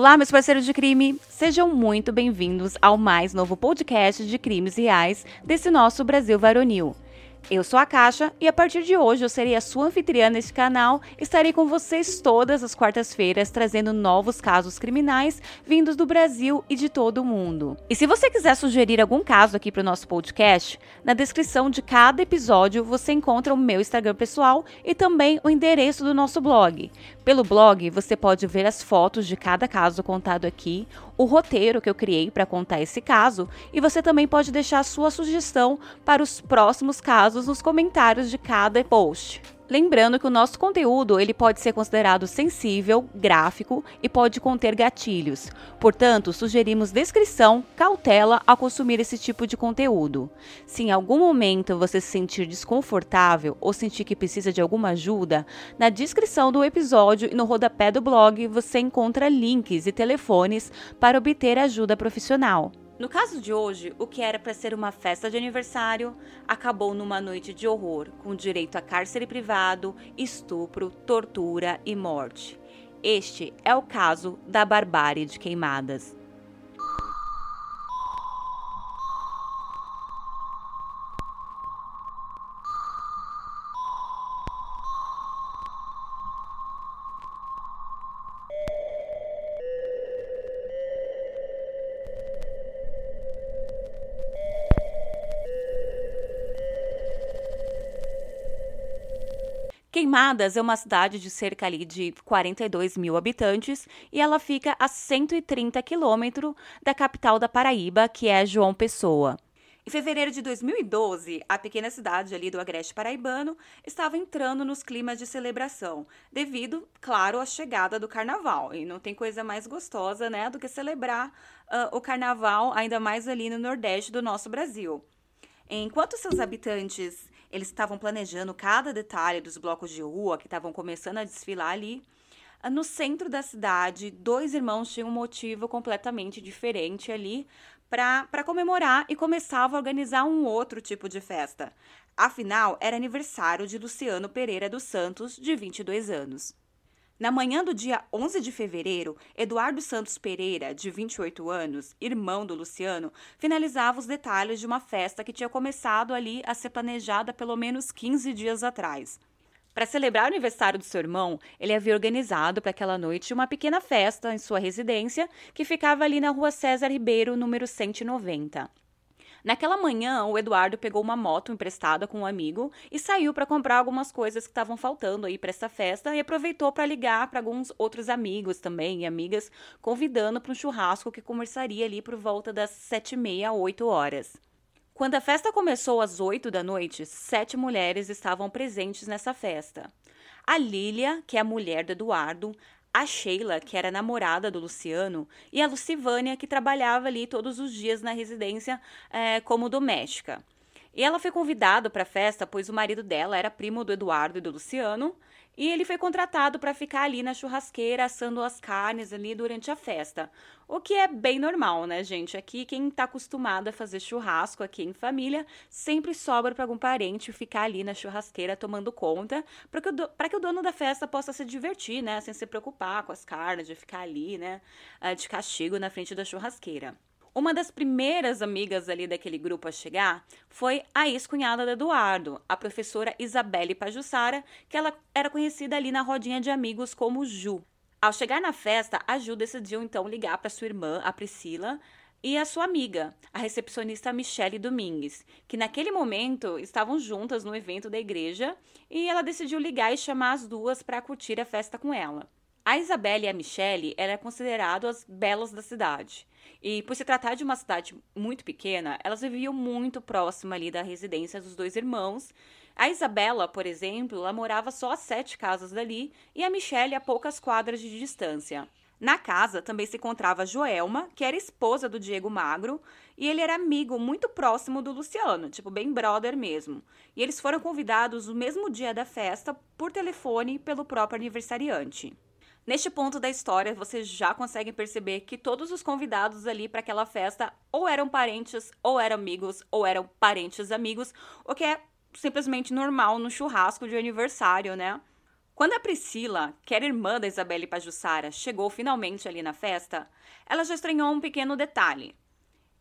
Olá, meus parceiros de crime! Sejam muito bem-vindos ao mais novo podcast de crimes reais desse nosso Brasil varonil. Eu sou a Caixa e a partir de hoje eu serei a sua anfitriã neste canal. Estarei com vocês todas as quartas-feiras trazendo novos casos criminais vindos do Brasil e de todo o mundo. E se você quiser sugerir algum caso aqui para o nosso podcast, na descrição de cada episódio você encontra o meu Instagram pessoal e também o endereço do nosso blog. Pelo blog você pode ver as fotos de cada caso contado aqui, o roteiro que eu criei para contar esse caso e você também pode deixar sua sugestão para os próximos casos nos comentários de cada post. Lembrando que o nosso conteúdo ele pode ser considerado sensível, gráfico e pode conter gatilhos. Portanto, sugerimos descrição, cautela ao consumir esse tipo de conteúdo. Se em algum momento você se sentir desconfortável ou sentir que precisa de alguma ajuda, na descrição do episódio e no rodapé do blog você encontra links e telefones para obter ajuda profissional. No caso de hoje, o que era para ser uma festa de aniversário acabou numa noite de horror, com direito a cárcere privado, estupro, tortura e morte. Este é o caso da barbárie de queimadas. Queimadas é uma cidade de cerca ali de 42 mil habitantes e ela fica a 130 quilômetros da capital da Paraíba, que é João Pessoa. Em fevereiro de 2012, a pequena cidade ali do Agreste Paraibano estava entrando nos climas de celebração, devido, claro, à chegada do carnaval. E não tem coisa mais gostosa, né, do que celebrar uh, o carnaval, ainda mais ali no Nordeste do nosso Brasil. Enquanto seus habitantes eles estavam planejando cada detalhe dos blocos de rua que estavam começando a desfilar ali. No centro da cidade, dois irmãos tinham um motivo completamente diferente ali para comemorar e começavam a organizar um outro tipo de festa. Afinal, era aniversário de Luciano Pereira dos Santos, de 22 anos. Na manhã do dia 11 de fevereiro, Eduardo Santos Pereira, de 28 anos, irmão do Luciano, finalizava os detalhes de uma festa que tinha começado ali a ser planejada pelo menos 15 dias atrás. Para celebrar o aniversário do seu irmão, ele havia organizado para aquela noite uma pequena festa em sua residência, que ficava ali na rua César Ribeiro, número 190. Naquela manhã, o Eduardo pegou uma moto emprestada com um amigo e saiu para comprar algumas coisas que estavam faltando aí para essa festa e aproveitou para ligar para alguns outros amigos também e amigas, convidando para um churrasco que começaria ali por volta das sete e meia, oito horas. Quando a festa começou às oito da noite, sete mulheres estavam presentes nessa festa. A Lília, que é a mulher do Eduardo, a Sheila, que era namorada do Luciano, e a Lucivânia, que trabalhava ali todos os dias na residência é, como doméstica. E ela foi convidada para a festa, pois o marido dela era primo do Eduardo e do Luciano, e ele foi contratado para ficar ali na churrasqueira assando as carnes ali durante a festa. O que é bem normal, né, gente? Aqui quem está acostumado a fazer churrasco aqui em família, sempre sobra para algum parente ficar ali na churrasqueira tomando conta, para que, que o dono da festa possa se divertir, né, sem se preocupar com as carnes, de ficar ali, né, ah, de castigo na frente da churrasqueira. Uma das primeiras amigas ali daquele grupo a chegar foi a ex-cunhada do Eduardo, a professora Isabelle Pajussara, que ela era conhecida ali na rodinha de amigos como Ju. Ao chegar na festa, a Ju decidiu então ligar para sua irmã, a Priscila, e a sua amiga, a recepcionista Michele Domingues, que naquele momento estavam juntas no evento da igreja, e ela decidiu ligar e chamar as duas para curtir a festa com ela. A Isabelle e a Michele eram consideradas as belas da cidade. E por se tratar de uma cidade muito pequena, elas viviam muito próxima ali da residência dos dois irmãos. A Isabela, por exemplo, ela morava só a sete casas dali e a Michelle a poucas quadras de distância. Na casa também se encontrava Joelma, que era esposa do Diego Magro, e ele era amigo muito próximo do Luciano, tipo bem brother mesmo. E eles foram convidados no mesmo dia da festa por telefone pelo próprio aniversariante. Neste ponto da história, vocês já conseguem perceber que todos os convidados ali para aquela festa ou eram parentes, ou eram amigos, ou eram parentes amigos, o que é simplesmente normal no churrasco de aniversário, né? Quando a Priscila, que era irmã da Isabelle Pajussara, chegou finalmente ali na festa, ela já estranhou um pequeno detalhe.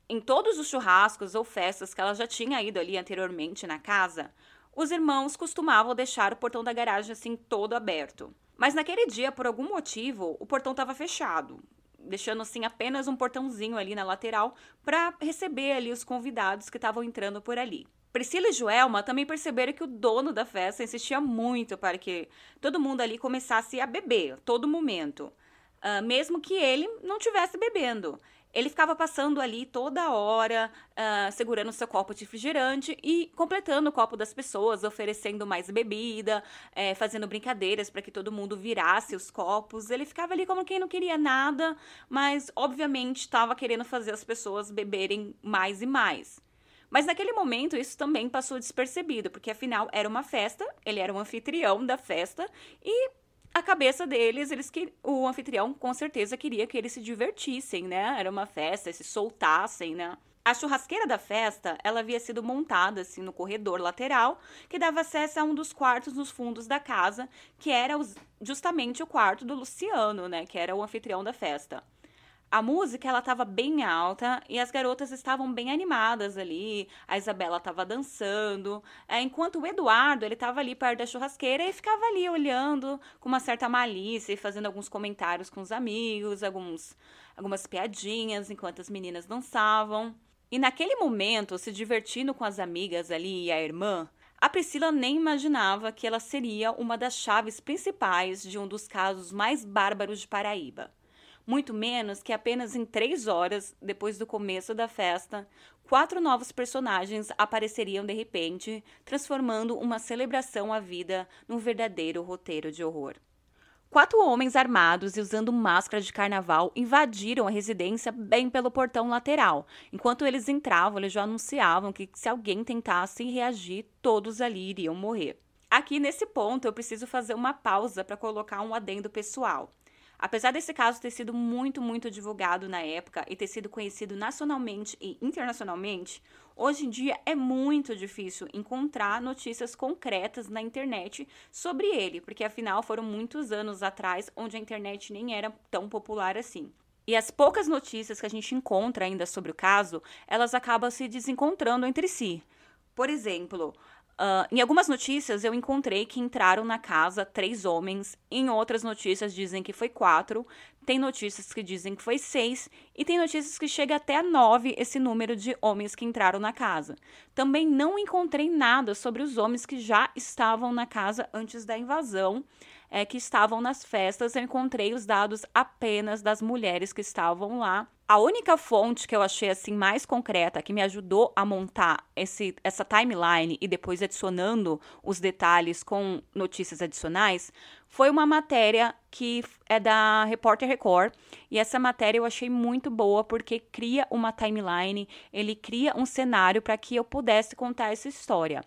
Em todos os churrascos ou festas que ela já tinha ido ali anteriormente na casa, os irmãos costumavam deixar o portão da garagem assim todo aberto. Mas naquele dia, por algum motivo, o portão estava fechado, deixando assim apenas um portãozinho ali na lateral para receber ali os convidados que estavam entrando por ali. Priscila e Joelma também perceberam que o dono da festa insistia muito para que todo mundo ali começasse a beber, todo momento, uh, mesmo que ele não estivesse bebendo. Ele ficava passando ali toda hora, uh, segurando seu copo de refrigerante e completando o copo das pessoas, oferecendo mais bebida, é, fazendo brincadeiras para que todo mundo virasse os copos. Ele ficava ali como quem não queria nada, mas obviamente estava querendo fazer as pessoas beberem mais e mais. Mas naquele momento isso também passou despercebido, porque afinal era uma festa, ele era o anfitrião da festa e a cabeça deles, eles que o anfitrião com certeza queria que eles se divertissem, né? Era uma festa, se soltassem, né? A churrasqueira da festa, ela havia sido montada assim no corredor lateral, que dava acesso a um dos quartos nos fundos da casa, que era justamente o quarto do Luciano, né, que era o anfitrião da festa. A música ela estava bem alta e as garotas estavam bem animadas ali. A Isabela estava dançando, é, enquanto o Eduardo ele estava ali perto da churrasqueira e ficava ali olhando com uma certa malícia e fazendo alguns comentários com os amigos, alguns, algumas piadinhas enquanto as meninas dançavam. E naquele momento, se divertindo com as amigas ali e a irmã, a Priscila nem imaginava que ela seria uma das chaves principais de um dos casos mais bárbaros de Paraíba muito menos que apenas em três horas depois do começo da festa, quatro novos personagens apareceriam de repente, transformando uma celebração à vida num verdadeiro roteiro de horror. Quatro homens armados e usando máscara de carnaval invadiram a residência bem pelo portão lateral. Enquanto eles entravam, eles já anunciavam que se alguém tentasse reagir, todos ali iriam morrer. Aqui nesse ponto eu preciso fazer uma pausa para colocar um adendo pessoal. Apesar desse caso ter sido muito, muito divulgado na época e ter sido conhecido nacionalmente e internacionalmente, hoje em dia é muito difícil encontrar notícias concretas na internet sobre ele, porque afinal foram muitos anos atrás onde a internet nem era tão popular assim. E as poucas notícias que a gente encontra ainda sobre o caso, elas acabam se desencontrando entre si. Por exemplo, Uh, em algumas notícias eu encontrei que entraram na casa três homens, em outras notícias dizem que foi quatro, tem notícias que dizem que foi seis, e tem notícias que chega até a nove esse número de homens que entraram na casa. Também não encontrei nada sobre os homens que já estavam na casa antes da invasão, é, que estavam nas festas. Eu encontrei os dados apenas das mulheres que estavam lá a única fonte que eu achei assim mais concreta que me ajudou a montar esse, essa timeline e depois adicionando os detalhes com notícias adicionais foi uma matéria que é da Repórter Record e essa matéria eu achei muito boa porque cria uma timeline, ele cria um cenário para que eu pudesse contar essa história.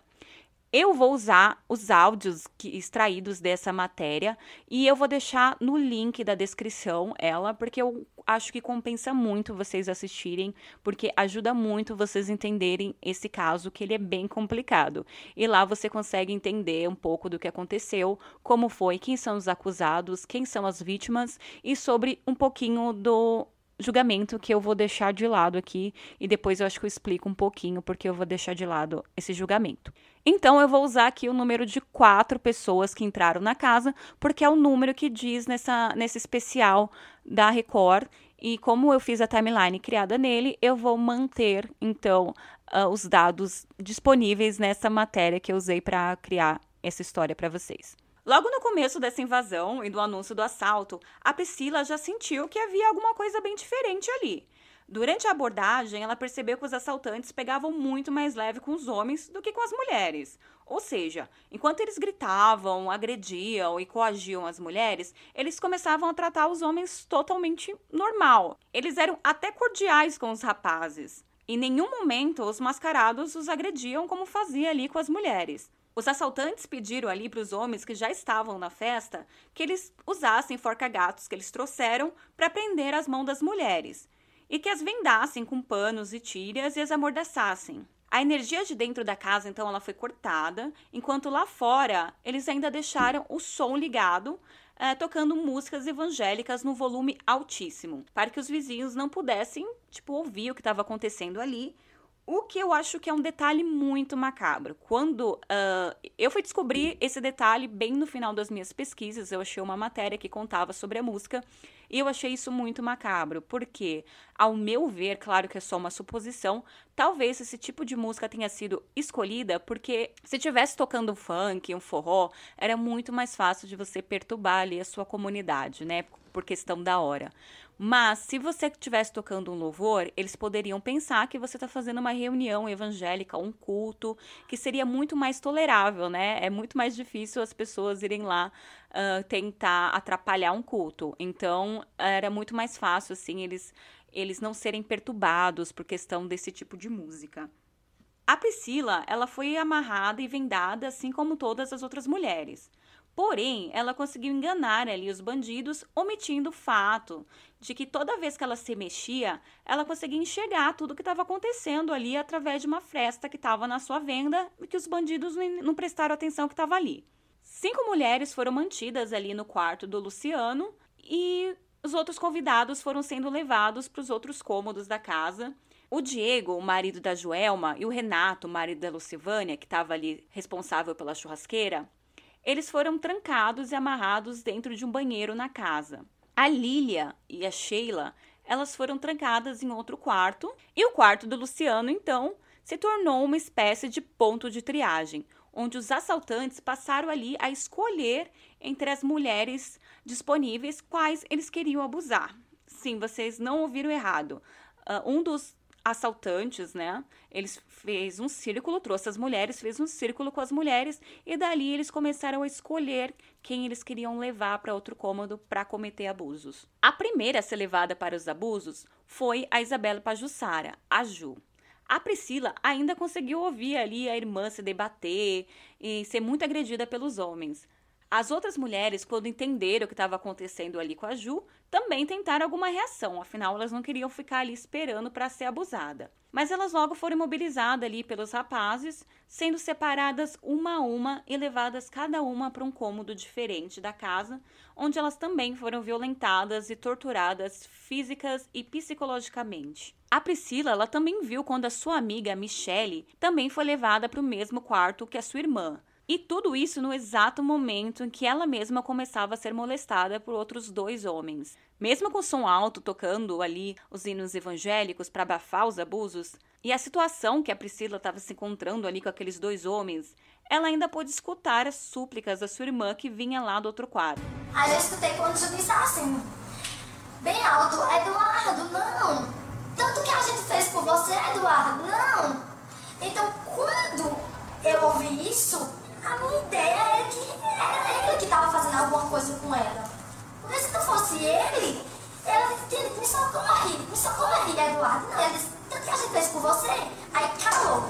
Eu vou usar os áudios que, extraídos dessa matéria e eu vou deixar no link da descrição ela, porque eu acho que compensa muito vocês assistirem, porque ajuda muito vocês entenderem esse caso, que ele é bem complicado. E lá você consegue entender um pouco do que aconteceu, como foi, quem são os acusados, quem são as vítimas e sobre um pouquinho do julgamento que eu vou deixar de lado aqui e depois eu acho que eu explico um pouquinho porque eu vou deixar de lado esse julgamento. Então eu vou usar aqui o número de quatro pessoas que entraram na casa, porque é o número que diz nessa, nesse especial da Record. E como eu fiz a timeline criada nele, eu vou manter então uh, os dados disponíveis nessa matéria que eu usei para criar essa história para vocês. Logo no começo dessa invasão e do anúncio do assalto, a Priscila já sentiu que havia alguma coisa bem diferente ali. Durante a abordagem, ela percebeu que os assaltantes pegavam muito mais leve com os homens do que com as mulheres. Ou seja, enquanto eles gritavam, agrediam e coagiam as mulheres, eles começavam a tratar os homens totalmente normal. Eles eram até cordiais com os rapazes. Em nenhum momento os mascarados os agrediam como fazia ali com as mulheres. Os assaltantes pediram ali para os homens que já estavam na festa que eles usassem forca-gatos que eles trouxeram para prender as mãos das mulheres e que as vendassem com panos e tiras e as amordaçassem. A energia de dentro da casa, então, ela foi cortada, enquanto lá fora eles ainda deixaram o som ligado, é, tocando músicas evangélicas no volume altíssimo, para que os vizinhos não pudessem, tipo, ouvir o que estava acontecendo ali o que eu acho que é um detalhe muito macabro. Quando uh, eu fui descobrir esse detalhe bem no final das minhas pesquisas, eu achei uma matéria que contava sobre a música e eu achei isso muito macabro, porque, ao meu ver, claro que é só uma suposição, talvez esse tipo de música tenha sido escolhida porque se tivesse tocando um funk, um forró, era muito mais fácil de você perturbar ali a sua comunidade, né? Por questão da hora. Mas se você estivesse tocando um louvor, eles poderiam pensar que você está fazendo uma reunião evangélica, um culto, que seria muito mais tolerável, né? É muito mais difícil as pessoas irem lá uh, tentar atrapalhar um culto. Então era muito mais fácil, assim, eles, eles não serem perturbados por questão desse tipo de música. A Priscila, ela foi amarrada e vendada, assim como todas as outras mulheres. Porém, ela conseguiu enganar ali os bandidos, omitindo o fato de que toda vez que ela se mexia, ela conseguia enxergar tudo o que estava acontecendo ali através de uma fresta que estava na sua venda e que os bandidos não prestaram atenção que estava ali. Cinco mulheres foram mantidas ali no quarto do Luciano e os outros convidados foram sendo levados para os outros cômodos da casa. O Diego, o marido da Joelma, e o Renato, o marido da Lucivânia, que estava ali responsável pela churrasqueira, eles foram trancados e amarrados dentro de um banheiro na casa. A Lília e a Sheila, elas foram trancadas em outro quarto, e o quarto do Luciano, então, se tornou uma espécie de ponto de triagem, onde os assaltantes passaram ali a escolher entre as mulheres disponíveis quais eles queriam abusar. Sim, vocês não ouviram errado. Uh, um dos assaltantes, né? Eles fez um círculo, trouxe as mulheres, fez um círculo com as mulheres e dali eles começaram a escolher quem eles queriam levar para outro cômodo para cometer abusos. A primeira a ser levada para os abusos foi a Isabela Pajussara, a Ju. A Priscila ainda conseguiu ouvir ali a irmã se debater e ser muito agredida pelos homens. As outras mulheres, quando entenderam o que estava acontecendo ali com a Ju, também tentaram alguma reação, afinal elas não queriam ficar ali esperando para ser abusada. Mas elas logo foram mobilizadas ali pelos rapazes, sendo separadas uma a uma e levadas cada uma para um cômodo diferente da casa, onde elas também foram violentadas e torturadas físicas e psicologicamente. A Priscila, ela também viu quando a sua amiga Michelle também foi levada para o mesmo quarto que a sua irmã. E tudo isso no exato momento em que ela mesma começava a ser molestada por outros dois homens. Mesmo com som alto tocando ali os hinos evangélicos para abafar os abusos, e a situação que a Priscila estava se encontrando ali com aqueles dois homens, ela ainda pôde escutar as súplicas da sua irmã que vinha lá do outro quarto. Aí eu escutei quando assim, bem alto, Eduardo, não! Tanto que a gente fez por você, Eduardo, não! Então quando eu ouvi isso, a minha ideia é que era ele que estava fazendo alguma coisa com ela. Porque se não fosse ele, ela disse, me socorre, me socorre, Eduardo. Não, ele disse, tanto que a gente fez por você. Aí calou.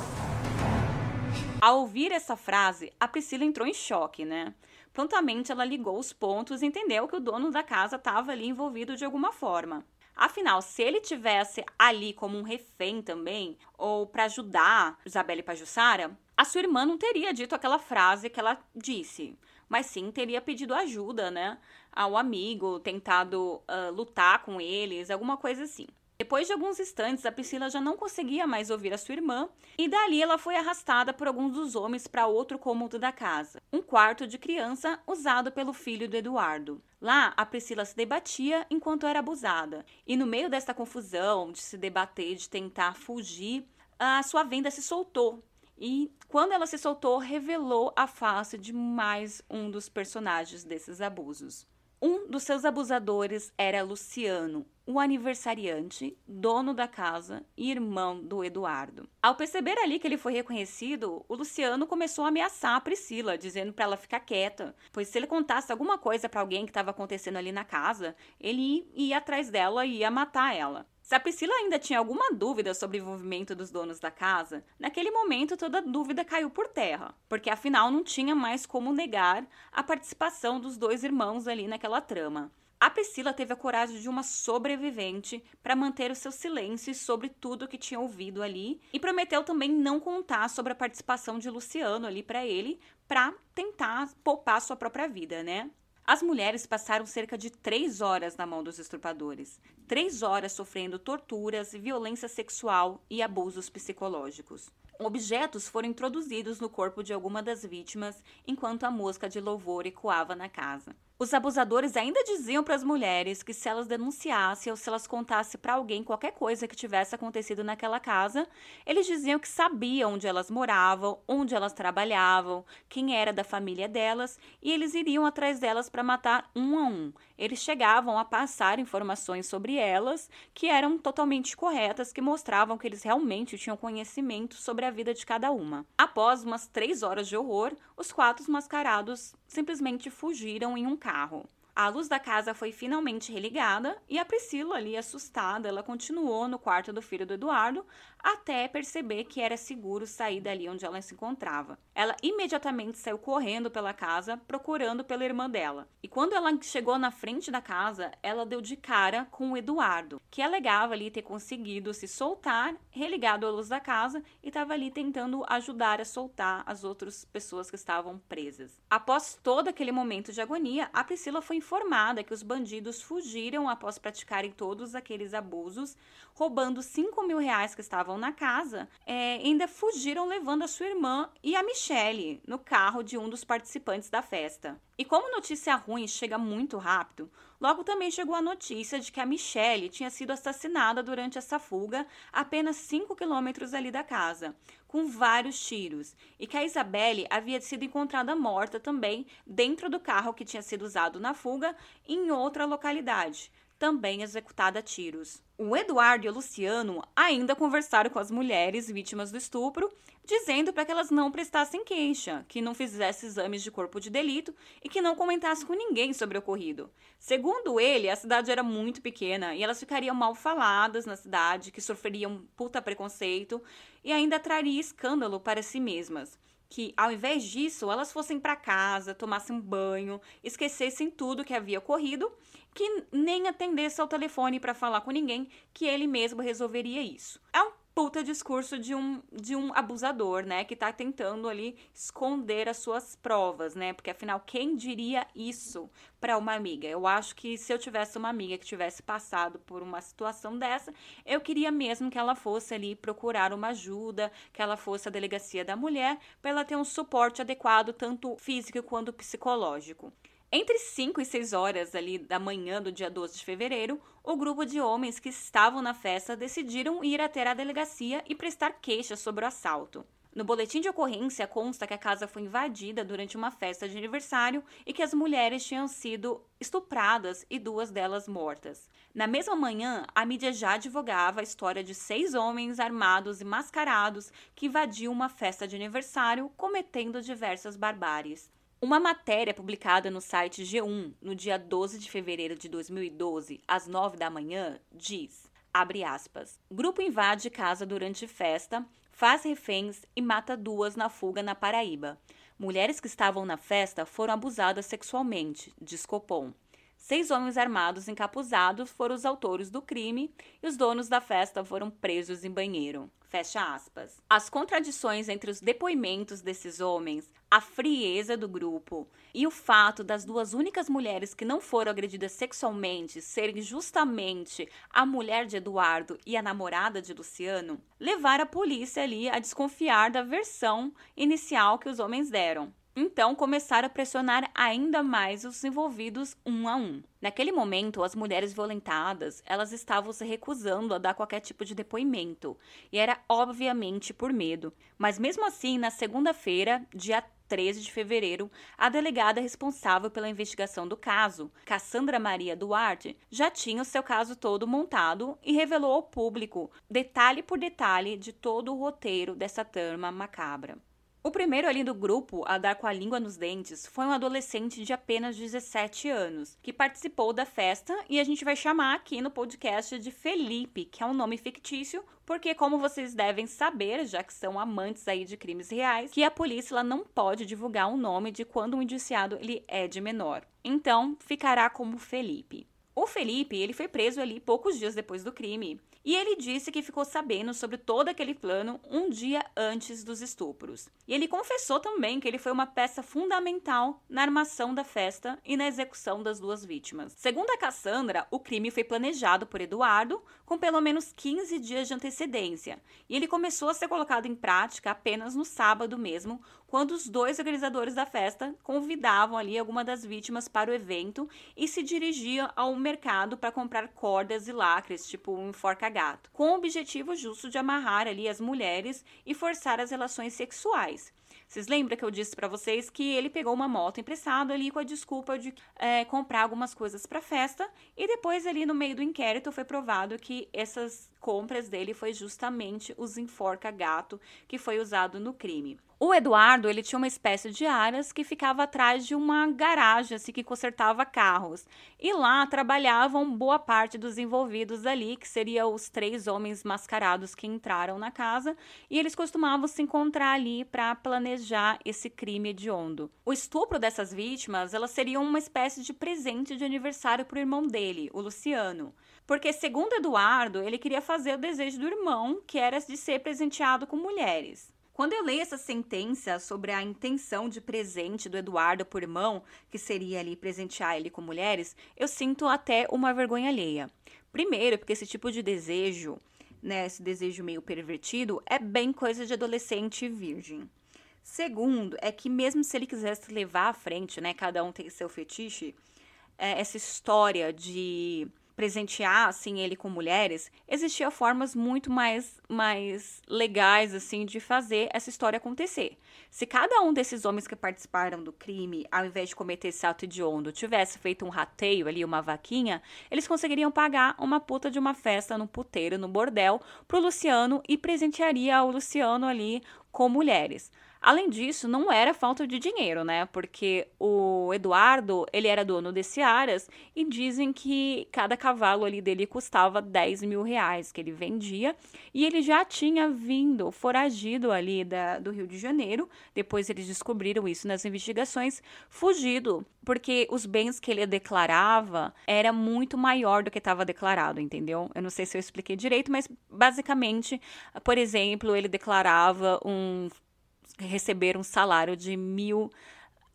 Ao ouvir essa frase, a Priscila entrou em choque, né? Prontamente ela ligou os pontos e entendeu que o dono da casa estava ali envolvido de alguma forma. Afinal, se ele tivesse ali como um refém também, ou para ajudar Isabelle Pajussara, a sua irmã não teria dito aquela frase que ela disse, mas sim teria pedido ajuda, né? Ao amigo, tentado uh, lutar com eles, alguma coisa assim. Depois de alguns instantes, a Priscila já não conseguia mais ouvir a sua irmã, e dali ela foi arrastada por alguns dos homens para outro cômodo da casa, um quarto de criança usado pelo filho do Eduardo. Lá, a Priscila se debatia enquanto era abusada, e no meio dessa confusão de se debater, de tentar fugir, a sua venda se soltou. E quando ela se soltou, revelou a face de mais um dos personagens desses abusos. Um dos seus abusadores era Luciano, o aniversariante, dono da casa e irmão do Eduardo. Ao perceber ali que ele foi reconhecido, o Luciano começou a ameaçar a Priscila, dizendo para ela ficar quieta, pois se ele contasse alguma coisa para alguém que estava acontecendo ali na casa, ele ia atrás dela e ia matar ela. Se a Priscila ainda tinha alguma dúvida sobre o envolvimento dos donos da casa, naquele momento toda dúvida caiu por terra, porque afinal não tinha mais como negar a participação dos dois irmãos ali naquela trama. A Priscila teve a coragem de uma sobrevivente para manter o seu silêncio sobre tudo que tinha ouvido ali e prometeu também não contar sobre a participação de Luciano ali para ele, para tentar poupar sua própria vida, né? As mulheres passaram cerca de três horas na mão dos estupradores, três horas sofrendo torturas, violência sexual e abusos psicológicos. Objetos foram introduzidos no corpo de alguma das vítimas enquanto a música de louvor ecoava na casa. Os abusadores ainda diziam para as mulheres que se elas denunciassem ou se elas contassem para alguém qualquer coisa que tivesse acontecido naquela casa, eles diziam que sabiam onde elas moravam, onde elas trabalhavam, quem era da família delas e eles iriam atrás delas para matar um a um. Eles chegavam a passar informações sobre elas que eram totalmente corretas, que mostravam que eles realmente tinham conhecimento sobre a vida de cada uma. Após umas três horas de horror, os quatro mascarados simplesmente fugiram em um carro. A luz da casa foi finalmente religada e a Priscila, ali assustada, ela continuou no quarto do filho do Eduardo até perceber que era seguro sair dali onde ela se encontrava. Ela imediatamente saiu correndo pela casa, procurando pela irmã dela. E quando ela chegou na frente da casa, ela deu de cara com o Eduardo, que alegava ali ter conseguido se soltar, religado a luz da casa e estava ali tentando ajudar a soltar as outras pessoas que estavam presas. Após todo aquele momento de agonia, a Priscila foi informada que os bandidos fugiram após praticarem todos aqueles abusos, roubando 5 mil reais que estavam na casa, é, ainda fugiram levando a sua irmã e a Michelle no carro de um dos participantes da festa. E como notícia ruim chega muito rápido, logo também chegou a notícia de que a Michelle tinha sido assassinada durante essa fuga apenas 5 quilômetros ali da casa, com vários tiros, e que a Isabelle havia sido encontrada morta também dentro do carro que tinha sido usado na fuga em outra localidade, também executada a tiros. O Eduardo e o Luciano ainda conversaram com as mulheres vítimas do estupro, dizendo para que elas não prestassem queixa, que não fizessem exames de corpo de delito e que não comentassem com ninguém sobre o ocorrido. Segundo ele, a cidade era muito pequena e elas ficariam mal faladas na cidade, que sofreriam puta preconceito e ainda traria escândalo para si mesmas que, ao invés disso, elas fossem para casa, tomassem banho, esquecessem tudo que havia ocorrido, que nem atendesse ao telefone para falar com ninguém, que ele mesmo resolveria isso. É um puta discurso de um, de um abusador, né? Que tá tentando ali esconder as suas provas, né? Porque afinal, quem diria isso para uma amiga? Eu acho que se eu tivesse uma amiga que tivesse passado por uma situação dessa, eu queria mesmo que ela fosse ali procurar uma ajuda, que ela fosse à delegacia da mulher, para ela ter um suporte adequado, tanto físico quanto psicológico. Entre 5 e 6 horas ali da manhã do dia 12 de fevereiro, o grupo de homens que estavam na festa decidiram ir até a delegacia e prestar queixa sobre o assalto. No boletim de ocorrência consta que a casa foi invadida durante uma festa de aniversário e que as mulheres tinham sido estupradas e duas delas mortas. Na mesma manhã, a mídia já divulgava a história de seis homens armados e mascarados que invadiam uma festa de aniversário cometendo diversas barbáries. Uma matéria publicada no site G1 no dia 12 de fevereiro de 2012, às 9 da manhã, diz: abre aspas. Grupo invade casa durante festa, faz reféns e mata duas na fuga na Paraíba. Mulheres que estavam na festa foram abusadas sexualmente, diz Copom. Seis homens armados encapuzados foram os autores do crime e os donos da festa foram presos em banheiro. Fecha aspas. As contradições entre os depoimentos desses homens, a frieza do grupo e o fato das duas únicas mulheres que não foram agredidas sexualmente serem justamente a mulher de Eduardo e a namorada de Luciano, levaram a polícia ali a desconfiar da versão inicial que os homens deram. Então começaram a pressionar ainda mais os envolvidos um a um. Naquele momento, as mulheres violentadas, elas estavam se recusando a dar qualquer tipo de depoimento, e era obviamente por medo. Mas mesmo assim, na segunda-feira, dia 13 de fevereiro, a delegada responsável pela investigação do caso, Cassandra Maria Duarte, já tinha o seu caso todo montado e revelou ao público, detalhe por detalhe, de todo o roteiro dessa trama macabra. O primeiro ali do grupo a dar com a língua nos dentes foi um adolescente de apenas 17 anos, que participou da festa e a gente vai chamar aqui no podcast de Felipe, que é um nome fictício, porque como vocês devem saber, já que são amantes aí de crimes reais, que a polícia ela não pode divulgar o nome de quando um indiciado ele é de menor. Então, ficará como Felipe. O Felipe, ele foi preso ali poucos dias depois do crime. E ele disse que ficou sabendo sobre todo aquele plano um dia antes dos estupros. E ele confessou também que ele foi uma peça fundamental na armação da festa e na execução das duas vítimas. Segundo a Cassandra, o crime foi planejado por Eduardo com pelo menos 15 dias de antecedência. E ele começou a ser colocado em prática apenas no sábado mesmo, quando os dois organizadores da festa convidavam ali alguma das vítimas para o evento e se dirigiam ao mercado para comprar cordas e lacres, tipo um enforca-gato, com o objetivo justo de amarrar ali as mulheres e forçar as relações sexuais. Vocês lembram que eu disse para vocês que ele pegou uma moto emprestada ali com a desculpa de é, comprar algumas coisas para festa e depois ali no meio do inquérito foi provado que essas compras dele foi justamente os enforca-gato que foi usado no crime. O Eduardo, ele tinha uma espécie de aras que ficava atrás de uma garagem, assim, que consertava carros. E lá trabalhavam boa parte dos envolvidos ali, que seriam os três homens mascarados que entraram na casa, e eles costumavam se encontrar ali para planejar esse crime hediondo. O estupro dessas vítimas, elas seriam uma espécie de presente de aniversário para o irmão dele, o Luciano. Porque, segundo Eduardo, ele queria fazer o desejo do irmão, que era de ser presenteado com mulheres. Quando eu leio essa sentença sobre a intenção de presente do Eduardo por irmão, que seria ali presentear ele com mulheres, eu sinto até uma vergonha alheia. Primeiro, porque esse tipo de desejo, né, esse desejo meio pervertido, é bem coisa de adolescente virgem. Segundo, é que mesmo se ele quisesse levar à frente, né, cada um tem seu fetiche, é, essa história de presentear assim ele com mulheres, existia formas muito mais mais legais assim de fazer essa história acontecer. Se cada um desses homens que participaram do crime, ao invés de cometer esse ato hediondo, tivesse feito um rateio ali, uma vaquinha, eles conseguiriam pagar uma puta de uma festa no puteiro, no bordel, pro Luciano e presentearia o Luciano ali com mulheres. Além disso, não era falta de dinheiro, né? Porque o Eduardo, ele era dono desse Aras e dizem que cada cavalo ali dele custava 10 mil reais que ele vendia. E ele já tinha vindo, foragido ali da, do Rio de Janeiro. Depois eles descobriram isso nas investigações, fugido. Porque os bens que ele declarava era muito maior do que estava declarado, entendeu? Eu não sei se eu expliquei direito, mas basicamente, por exemplo, ele declarava um receber um salário de mil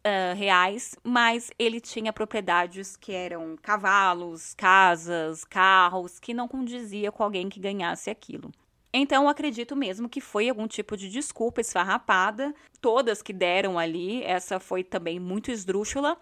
uh, reais, mas ele tinha propriedades que eram cavalos, casas, carros, que não condizia com alguém que ganhasse aquilo. Então, acredito mesmo que foi algum tipo de desculpa esfarrapada. Todas que deram ali, essa foi também muito esdrúxula,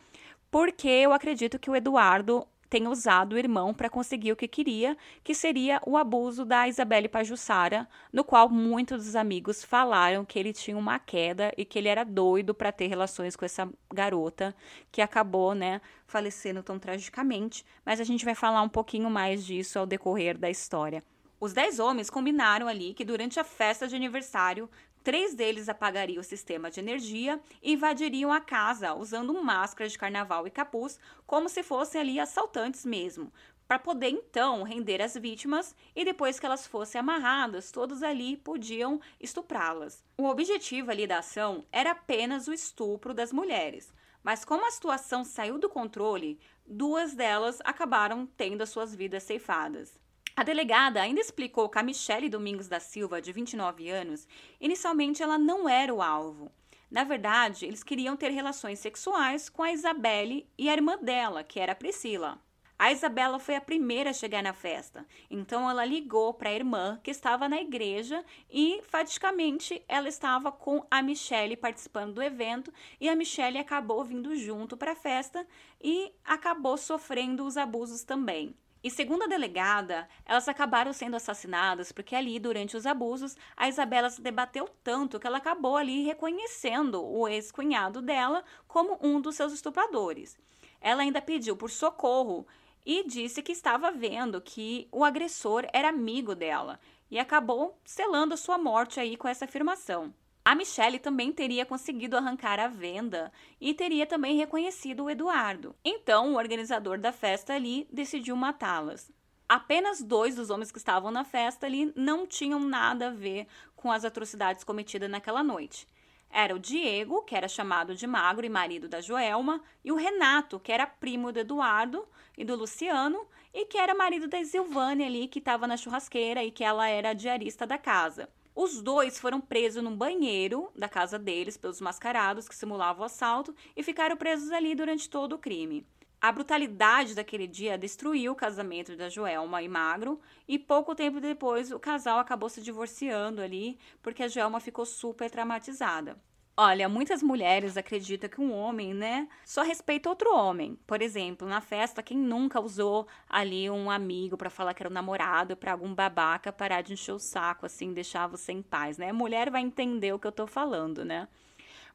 porque eu acredito que o Eduardo tenha usado o irmão para conseguir o que queria, que seria o abuso da Isabelle Pajussara, no qual muitos dos amigos falaram que ele tinha uma queda e que ele era doido para ter relações com essa garota, que acabou, né, falecendo tão tragicamente, mas a gente vai falar um pouquinho mais disso ao decorrer da história. Os dez homens combinaram ali que durante a festa de aniversário Três deles apagariam o sistema de energia e invadiriam a casa usando máscara de carnaval e capuz, como se fossem ali assaltantes mesmo, para poder então render as vítimas e depois que elas fossem amarradas, todos ali podiam estuprá-las. O objetivo ali da ação era apenas o estupro das mulheres, mas como a situação saiu do controle, duas delas acabaram tendo as suas vidas ceifadas. A delegada ainda explicou que a Michele Domingos da Silva, de 29 anos, inicialmente ela não era o alvo. Na verdade, eles queriam ter relações sexuais com a Isabelle e a irmã dela, que era a Priscila. A Isabela foi a primeira a chegar na festa, então ela ligou para a irmã que estava na igreja e, faticamente, ela estava com a Michelle participando do evento e a Michelle acabou vindo junto para a festa e acabou sofrendo os abusos também. E segundo a delegada, elas acabaram sendo assassinadas porque ali, durante os abusos, a Isabela se debateu tanto que ela acabou ali reconhecendo o ex-cunhado dela como um dos seus estupradores. Ela ainda pediu por socorro e disse que estava vendo que o agressor era amigo dela e acabou selando a sua morte aí com essa afirmação. A Michelle também teria conseguido arrancar a venda e teria também reconhecido o Eduardo. Então, o organizador da festa ali decidiu matá-las. Apenas dois dos homens que estavam na festa ali não tinham nada a ver com as atrocidades cometidas naquela noite. Era o Diego, que era chamado de Magro e marido da Joelma, e o Renato, que era primo do Eduardo e do Luciano, e que era marido da Silvânia ali, que estava na churrasqueira e que ela era diarista da casa. Os dois foram presos num banheiro da casa deles pelos mascarados que simulavam o assalto e ficaram presos ali durante todo o crime. A brutalidade daquele dia destruiu o casamento da Joelma e Magro, e pouco tempo depois o casal acabou se divorciando ali, porque a Joelma ficou super traumatizada. Olha, muitas mulheres acreditam que um homem, né, só respeita outro homem. Por exemplo, na festa, quem nunca usou ali um amigo para falar que era um namorado, para algum babaca parar de encher o saco, assim, deixar você em paz, né? Mulher vai entender o que eu tô falando, né?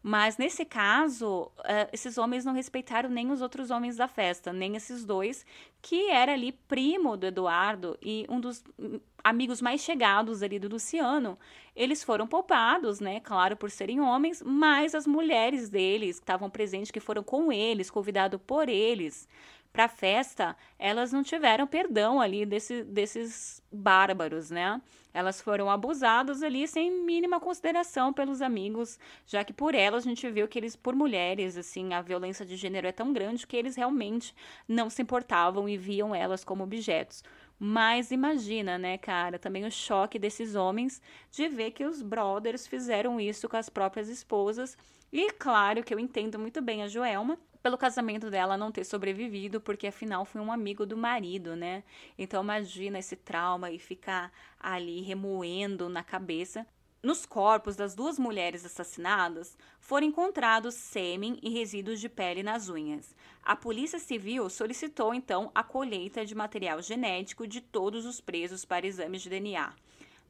Mas nesse caso, uh, esses homens não respeitaram nem os outros homens da festa, nem esses dois, que era ali primo do Eduardo e um dos hum, amigos mais chegados ali do Luciano. Eles foram poupados, né? Claro, por serem homens, mas as mulheres deles que estavam presentes, que foram com eles, convidado por eles, para a festa, elas não tiveram perdão ali desse, desses bárbaros, né? Elas foram abusadas ali sem mínima consideração pelos amigos, já que por elas a gente viu que eles, por mulheres, assim, a violência de gênero é tão grande que eles realmente não se importavam e viam elas como objetos. Mas imagina, né, cara, também o choque desses homens de ver que os brothers fizeram isso com as próprias esposas. E claro que eu entendo muito bem a Joelma, pelo casamento dela não ter sobrevivido, porque afinal foi um amigo do marido, né? Então imagina esse trauma e ficar ali remoendo na cabeça. Nos corpos das duas mulheres assassinadas foram encontrados sêmen e resíduos de pele nas unhas. A Polícia Civil solicitou então a colheita de material genético de todos os presos para exames de DNA.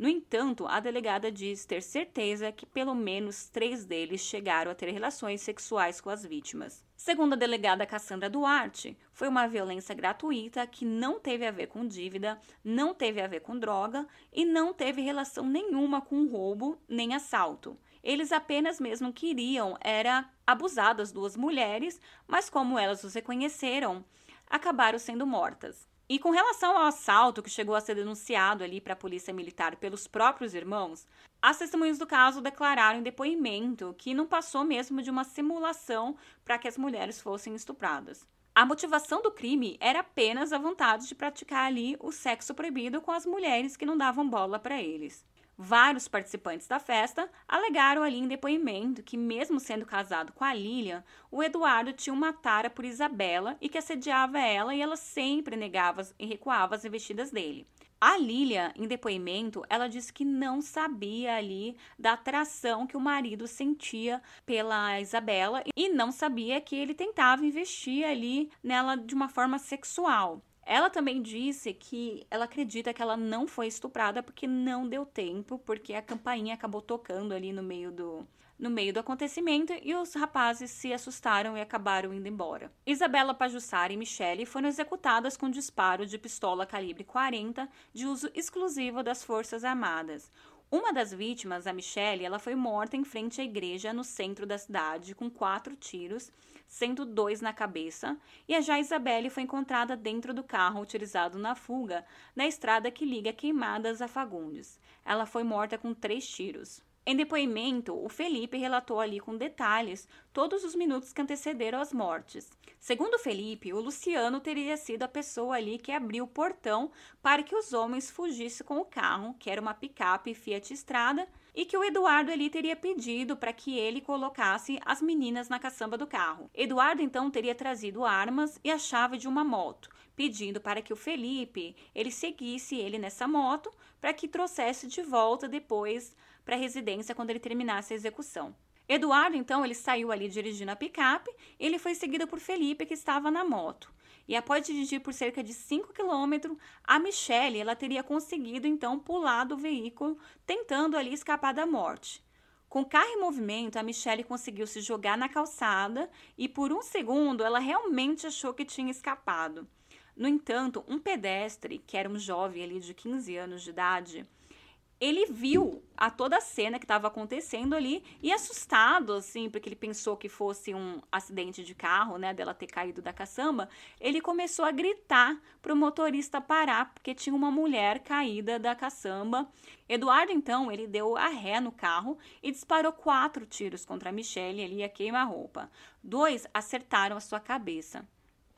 No entanto, a delegada diz ter certeza que pelo menos três deles chegaram a ter relações sexuais com as vítimas. Segundo a delegada Cassandra Duarte, foi uma violência gratuita que não teve a ver com dívida, não teve a ver com droga e não teve relação nenhuma com roubo nem assalto. Eles apenas mesmo queriam era abusar das duas mulheres, mas como elas os reconheceram, acabaram sendo mortas. E com relação ao assalto que chegou a ser denunciado ali para a polícia militar pelos próprios irmãos, as testemunhas do caso declararam em depoimento que não passou mesmo de uma simulação para que as mulheres fossem estupradas. A motivação do crime era apenas a vontade de praticar ali o sexo proibido com as mulheres que não davam bola para eles. Vários participantes da festa alegaram ali em depoimento que, mesmo sendo casado com a Lilian, o Eduardo tinha uma tara por Isabela e que assediava ela e ela sempre negava e recuava as investidas dele. A Lilian, em depoimento, ela disse que não sabia ali da atração que o marido sentia pela Isabela e não sabia que ele tentava investir ali nela de uma forma sexual. Ela também disse que ela acredita que ela não foi estuprada porque não deu tempo, porque a campainha acabou tocando ali no meio do no meio do acontecimento e os rapazes se assustaram e acabaram indo embora. Isabela Pajussara e Michele foram executadas com disparo de pistola calibre 40 de uso exclusivo das Forças Armadas. Uma das vítimas, a Michelle, ela foi morta em frente à igreja no centro da cidade com quatro tiros, sendo dois na cabeça, e a já Isabelle foi encontrada dentro do carro utilizado na fuga na estrada que liga Queimadas a Fagundes. Ela foi morta com três tiros. Em depoimento, o Felipe relatou ali com detalhes todos os minutos que antecederam as mortes. Segundo Felipe, o Luciano teria sido a pessoa ali que abriu o portão para que os homens fugissem com o carro, que era uma picape Fiat Estrada, e que o Eduardo ali teria pedido para que ele colocasse as meninas na caçamba do carro. Eduardo então teria trazido armas e a chave de uma moto, pedindo para que o Felipe ele seguisse ele nessa moto para que trouxesse de volta depois para a residência quando ele terminasse a execução. Eduardo, então, ele saiu ali dirigindo a picape ele foi seguido por Felipe, que estava na moto. E após dirigir por cerca de 5 quilômetros, a Michelle ela teria conseguido então pular do veículo, tentando ali escapar da morte. Com o carro em movimento, a Michelle conseguiu se jogar na calçada e por um segundo ela realmente achou que tinha escapado. No entanto, um pedestre, que era um jovem ali de 15 anos de idade, ele viu a toda a cena que estava acontecendo ali e assustado, assim, porque ele pensou que fosse um acidente de carro, né, dela ter caído da caçamba, ele começou a gritar para o motorista parar, porque tinha uma mulher caída da caçamba. Eduardo, então, ele deu a ré no carro e disparou quatro tiros contra a Michelle ali a queima-roupa. Dois acertaram a sua cabeça.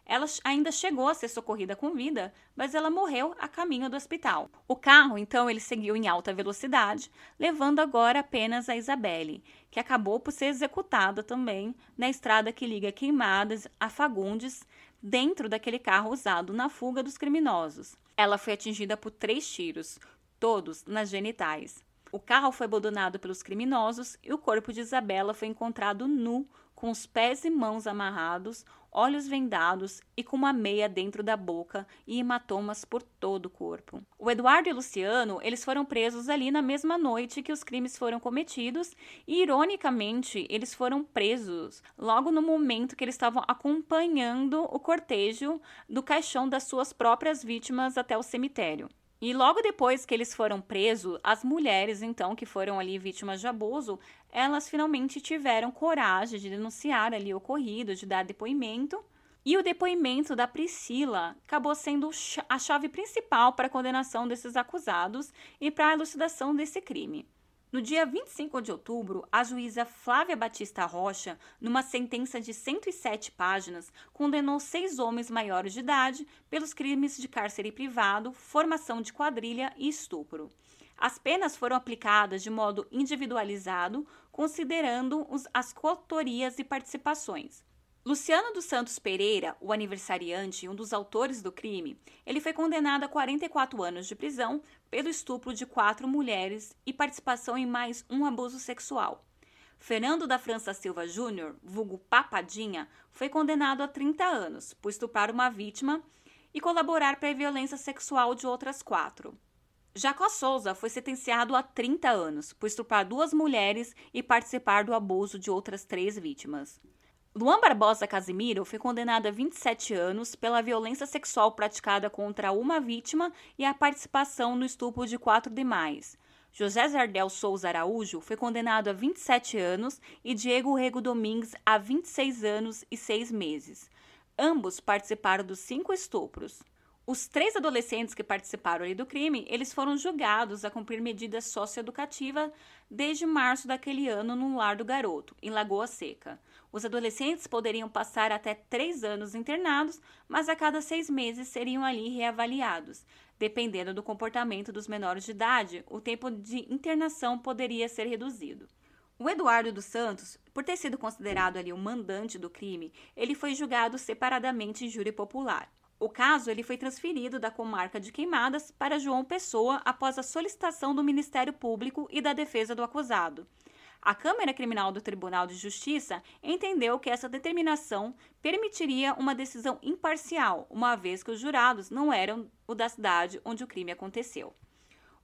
Ela ainda chegou a ser socorrida com vida, mas ela morreu a caminho do hospital. O carro, então, ele seguiu em alta velocidade, levando agora apenas a Isabelle, que acabou por ser executada também na estrada que liga Queimadas a Fagundes, dentro daquele carro usado na fuga dos criminosos. Ela foi atingida por três tiros, todos nas genitais. O carro foi abandonado pelos criminosos e o corpo de Isabela foi encontrado nu, com os pés e mãos amarrados, olhos vendados e com uma meia dentro da boca e hematomas por todo o corpo. O Eduardo e Luciano, eles foram presos ali na mesma noite que os crimes foram cometidos e, ironicamente, eles foram presos logo no momento que eles estavam acompanhando o cortejo do caixão das suas próprias vítimas até o cemitério. E logo depois que eles foram presos, as mulheres, então, que foram ali vítimas de abuso, elas finalmente tiveram coragem de denunciar ali o ocorrido, de dar depoimento. E o depoimento da Priscila acabou sendo a chave principal para a condenação desses acusados e para a elucidação desse crime. No dia 25 de outubro, a juíza Flávia Batista Rocha, numa sentença de 107 páginas, condenou seis homens maiores de idade pelos crimes de cárcere privado, formação de quadrilha e estupro. As penas foram aplicadas de modo individualizado, considerando as coautorias e participações. Luciano dos Santos Pereira, o aniversariante e um dos autores do crime, ele foi condenado a 44 anos de prisão pelo estupro de quatro mulheres e participação em mais um abuso sexual. Fernando da França Silva Júnior, vulgo Papadinha, foi condenado a 30 anos por estuprar uma vítima e colaborar para a violência sexual de outras quatro. Jacó Souza foi sentenciado a 30 anos por estuprar duas mulheres e participar do abuso de outras três vítimas. Luan Barbosa Casimiro foi condenado a 27 anos pela violência sexual praticada contra uma vítima e a participação no estupro de quatro demais. José Zardel Souza Araújo foi condenado a 27 anos e Diego Rego Domingues a 26 anos e 6 meses. Ambos participaram dos cinco estupros. Os três adolescentes que participaram do crime, eles foram julgados a cumprir medidas socioeducativas desde março daquele ano no lar do garoto, em Lagoa Seca. Os adolescentes poderiam passar até três anos internados, mas a cada seis meses seriam ali reavaliados. Dependendo do comportamento dos menores de idade, o tempo de internação poderia ser reduzido. O Eduardo dos Santos, por ter sido considerado ali o mandante do crime, ele foi julgado separadamente em júri popular. O caso ele foi transferido da comarca de Queimadas para João Pessoa após a solicitação do Ministério Público e da defesa do acusado. A Câmara Criminal do Tribunal de Justiça entendeu que essa determinação permitiria uma decisão imparcial, uma vez que os jurados não eram o da cidade onde o crime aconteceu.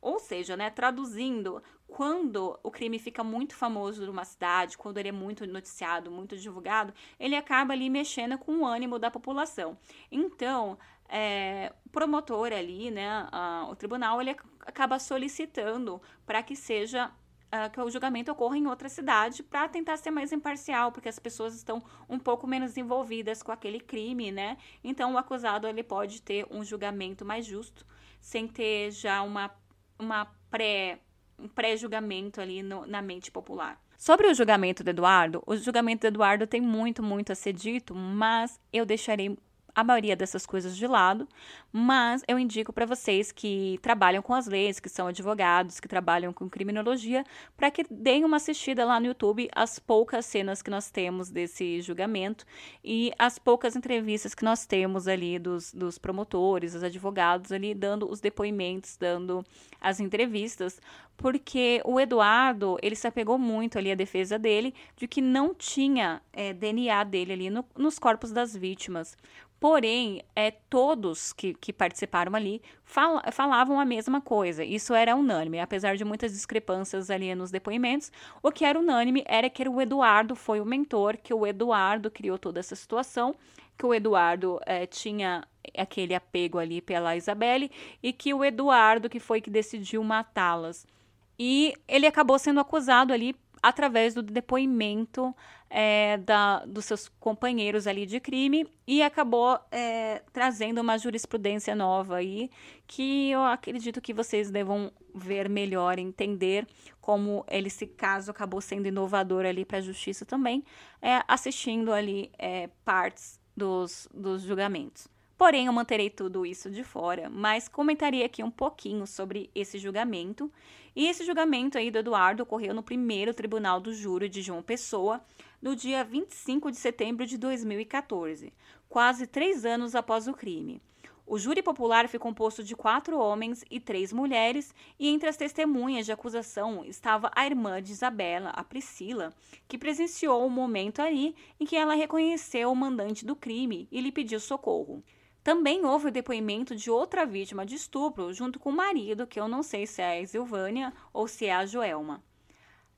Ou seja, né, traduzindo, quando o crime fica muito famoso numa cidade, quando ele é muito noticiado, muito divulgado, ele acaba ali mexendo com o ânimo da população. Então, é, o promotor ali, né, o tribunal, ele acaba solicitando para que seja uh, que o julgamento ocorra em outra cidade para tentar ser mais imparcial, porque as pessoas estão um pouco menos envolvidas com aquele crime, né? Então o acusado ele pode ter um julgamento mais justo, sem ter já uma, uma pré um pré-julgamento ali no, na mente popular. Sobre o julgamento do Eduardo, o julgamento do Eduardo tem muito, muito a ser dito, mas eu deixarei a maioria dessas coisas de lado, mas eu indico para vocês que trabalham com as leis, que são advogados, que trabalham com criminologia, para que deem uma assistida lá no YouTube às poucas cenas que nós temos desse julgamento e as poucas entrevistas que nós temos ali dos, dos promotores, dos advogados ali dando os depoimentos, dando as entrevistas, porque o Eduardo, ele se apegou muito ali à defesa dele de que não tinha é, DNA dele ali no, nos corpos das vítimas. Porém, é, todos que, que participaram ali fal falavam a mesma coisa. Isso era unânime, apesar de muitas discrepâncias ali nos depoimentos. O que era unânime era que o Eduardo foi o mentor, que o Eduardo criou toda essa situação, que o Eduardo é, tinha aquele apego ali pela Isabelle e que o Eduardo que foi que decidiu matá-las. E ele acabou sendo acusado ali através do depoimento é, da, dos seus companheiros ali de crime e acabou é, trazendo uma jurisprudência nova aí que eu acredito que vocês devam ver melhor, entender como ele, esse caso acabou sendo inovador ali para a justiça também, é, assistindo ali é, partes dos, dos julgamentos. Porém, eu manterei tudo isso de fora, mas comentaria aqui um pouquinho sobre esse julgamento. E esse julgamento aí do Eduardo ocorreu no primeiro Tribunal do Júri de João Pessoa, no dia 25 de setembro de 2014, quase três anos após o crime. O júri popular foi composto de quatro homens e três mulheres, e entre as testemunhas de acusação estava a irmã de Isabela, a Priscila, que presenciou o momento ali em que ela reconheceu o mandante do crime e lhe pediu socorro. Também houve o depoimento de outra vítima de estupro, junto com o marido, que eu não sei se é a Silvânia ou se é a Joelma.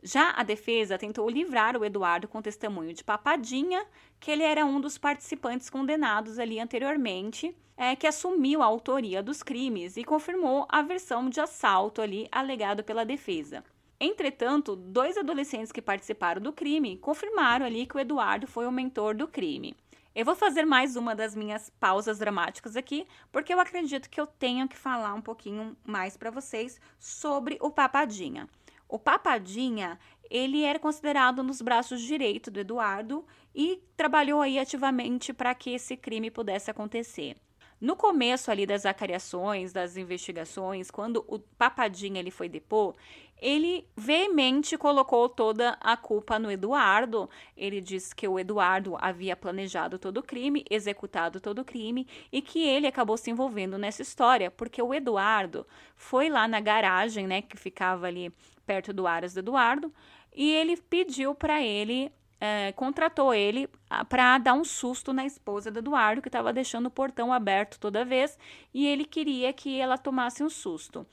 Já a defesa tentou livrar o Eduardo com testemunho de Papadinha, que ele era um dos participantes condenados ali anteriormente, é, que assumiu a autoria dos crimes e confirmou a versão de assalto ali alegado pela defesa. Entretanto, dois adolescentes que participaram do crime confirmaram ali que o Eduardo foi o mentor do crime. Eu vou fazer mais uma das minhas pausas dramáticas aqui, porque eu acredito que eu tenho que falar um pouquinho mais para vocês sobre o Papadinha. O Papadinha, ele era considerado nos braços direito do Eduardo e trabalhou aí ativamente para que esse crime pudesse acontecer. No começo ali das acariações, das investigações, quando o Papadinha ele foi depor, ele veemente colocou toda a culpa no Eduardo. Ele disse que o Eduardo havia planejado todo o crime, executado todo o crime e que ele acabou se envolvendo nessa história, porque o Eduardo foi lá na garagem, né, que ficava ali perto do Aras do Eduardo, e ele pediu para ele é, contratou ele para dar um susto na esposa do Eduardo, que estava deixando o portão aberto toda vez, e ele queria que ela tomasse um susto.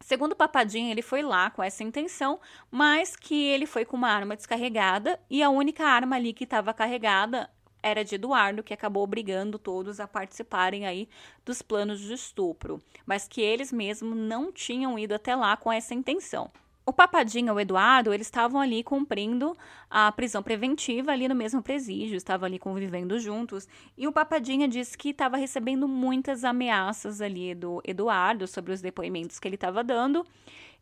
Segundo Papadinho, ele foi lá com essa intenção, mas que ele foi com uma arma descarregada e a única arma ali que estava carregada era de Eduardo, que acabou obrigando todos a participarem aí dos planos de estupro, mas que eles mesmos não tinham ido até lá com essa intenção. O Papadinho o Eduardo, eles estavam ali cumprindo a prisão preventiva ali no mesmo presídio, estavam ali convivendo juntos. E o Papadinha disse que estava recebendo muitas ameaças ali do Eduardo sobre os depoimentos que ele estava dando.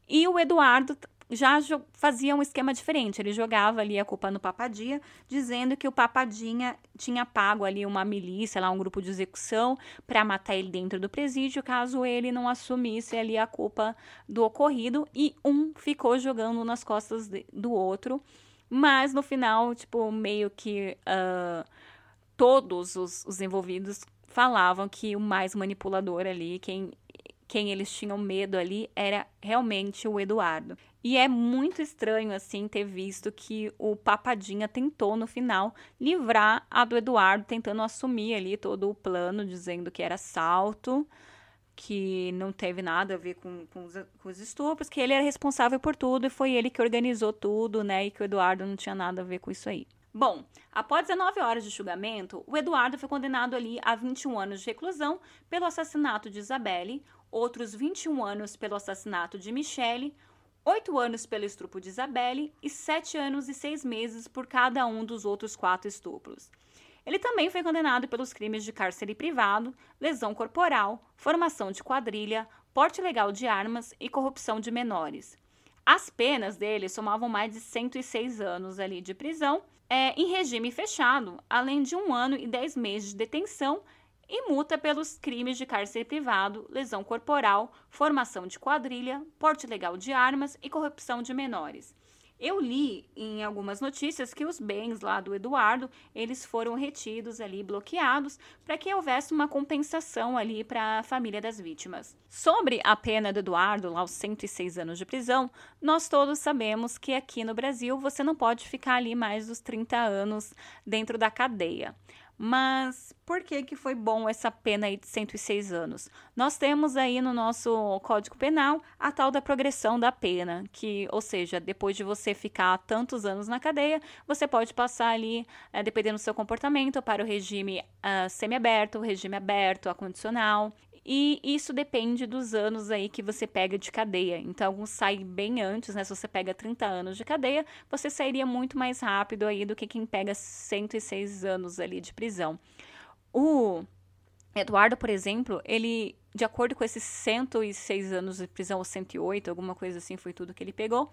E o Eduardo já fazia um esquema diferente. Ele jogava ali a culpa no Papadinha, dizendo que o Papadinha tinha pago ali uma milícia, lá um grupo de execução, para matar ele dentro do presídio, caso ele não assumisse ali a culpa do ocorrido. E um ficou jogando nas costas de, do outro. Mas no final, tipo, meio que uh, todos os, os envolvidos falavam que o mais manipulador ali, quem quem eles tinham medo ali era realmente o Eduardo. E é muito estranho, assim, ter visto que o Papadinha tentou, no final, livrar a do Eduardo, tentando assumir ali todo o plano, dizendo que era assalto, que não teve nada a ver com, com, os, com os estupros, que ele era responsável por tudo e foi ele que organizou tudo, né? E que o Eduardo não tinha nada a ver com isso aí. Bom, após 19 horas de julgamento, o Eduardo foi condenado ali a 21 anos de reclusão pelo assassinato de Isabelle, outros 21 anos pelo assassinato de Michele, 8 anos pelo estupro de Isabelle e 7 anos e 6 meses por cada um dos outros quatro estupros. Ele também foi condenado pelos crimes de cárcere privado, lesão corporal, formação de quadrilha, porte legal de armas e corrupção de menores. As penas dele somavam mais de 106 anos ali de prisão, é, em regime fechado, além de um ano e 10 meses de detenção e multa pelos crimes de cárcere privado, lesão corporal, formação de quadrilha, porte legal de armas e corrupção de menores. Eu li em algumas notícias que os bens lá do Eduardo, eles foram retidos ali, bloqueados, para que houvesse uma compensação ali para a família das vítimas. Sobre a pena do Eduardo, lá os 106 anos de prisão, nós todos sabemos que aqui no Brasil você não pode ficar ali mais dos 30 anos dentro da cadeia. Mas por que, que foi bom essa pena aí de 106 anos? Nós temos aí no nosso Código Penal a tal da progressão da pena, que, ou seja, depois de você ficar tantos anos na cadeia, você pode passar ali, é, dependendo do seu comportamento, para o regime uh, semiaberto, regime aberto, acondicional. E isso depende dos anos aí que você pega de cadeia. Então, alguns saem bem antes, né? Se você pega 30 anos de cadeia, você sairia muito mais rápido aí do que quem pega 106 anos ali de prisão. O Eduardo, por exemplo, ele, de acordo com esses 106 anos de prisão, ou 108, alguma coisa assim, foi tudo que ele pegou,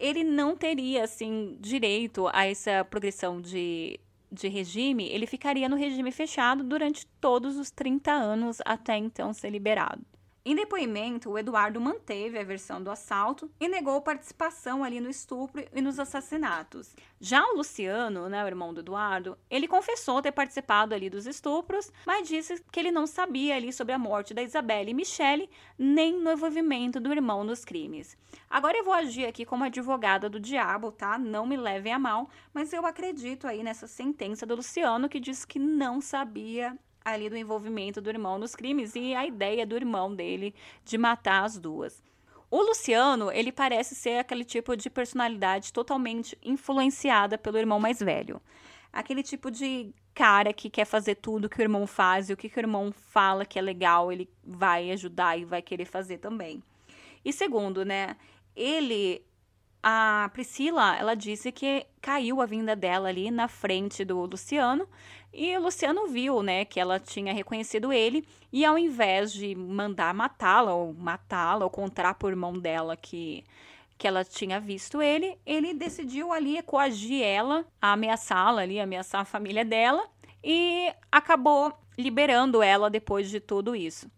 ele não teria, assim, direito a essa progressão de de regime, ele ficaria no regime fechado durante todos os 30 anos até então ser liberado. Em depoimento, o Eduardo manteve a versão do assalto e negou participação ali no estupro e nos assassinatos. Já o Luciano, né, o irmão do Eduardo, ele confessou ter participado ali dos estupros, mas disse que ele não sabia ali sobre a morte da Isabelle e Michele, nem no envolvimento do irmão nos crimes. Agora eu vou agir aqui como advogada do diabo, tá? Não me levem a mal, mas eu acredito aí nessa sentença do Luciano que diz que não sabia ali do envolvimento do irmão nos crimes e a ideia do irmão dele de matar as duas. O Luciano, ele parece ser aquele tipo de personalidade totalmente influenciada pelo irmão mais velho. Aquele tipo de cara que quer fazer tudo que o irmão faz e o que, que o irmão fala que é legal, ele vai ajudar e vai querer fazer também. E segundo, né, ele a Priscila, ela disse que caiu a vinda dela ali na frente do Luciano e o Luciano viu, né, que ela tinha reconhecido ele e ao invés de mandar matá-la ou matá-la ou contar por mão dela que que ela tinha visto ele, ele decidiu ali coagir ela, ameaçá-la ali, ameaçar a família dela e acabou liberando ela depois de tudo isso.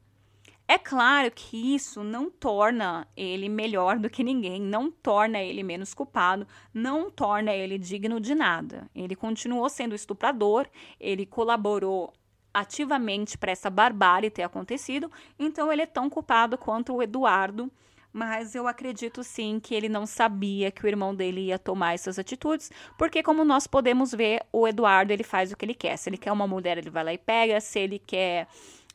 É claro que isso não torna ele melhor do que ninguém, não torna ele menos culpado, não torna ele digno de nada. Ele continuou sendo estuprador, ele colaborou ativamente para essa barbárie ter acontecido, então ele é tão culpado quanto o Eduardo. Mas eu acredito sim que ele não sabia que o irmão dele ia tomar essas atitudes, porque como nós podemos ver, o Eduardo ele faz o que ele quer. Se ele quer uma mulher, ele vai lá e pega. Se ele quer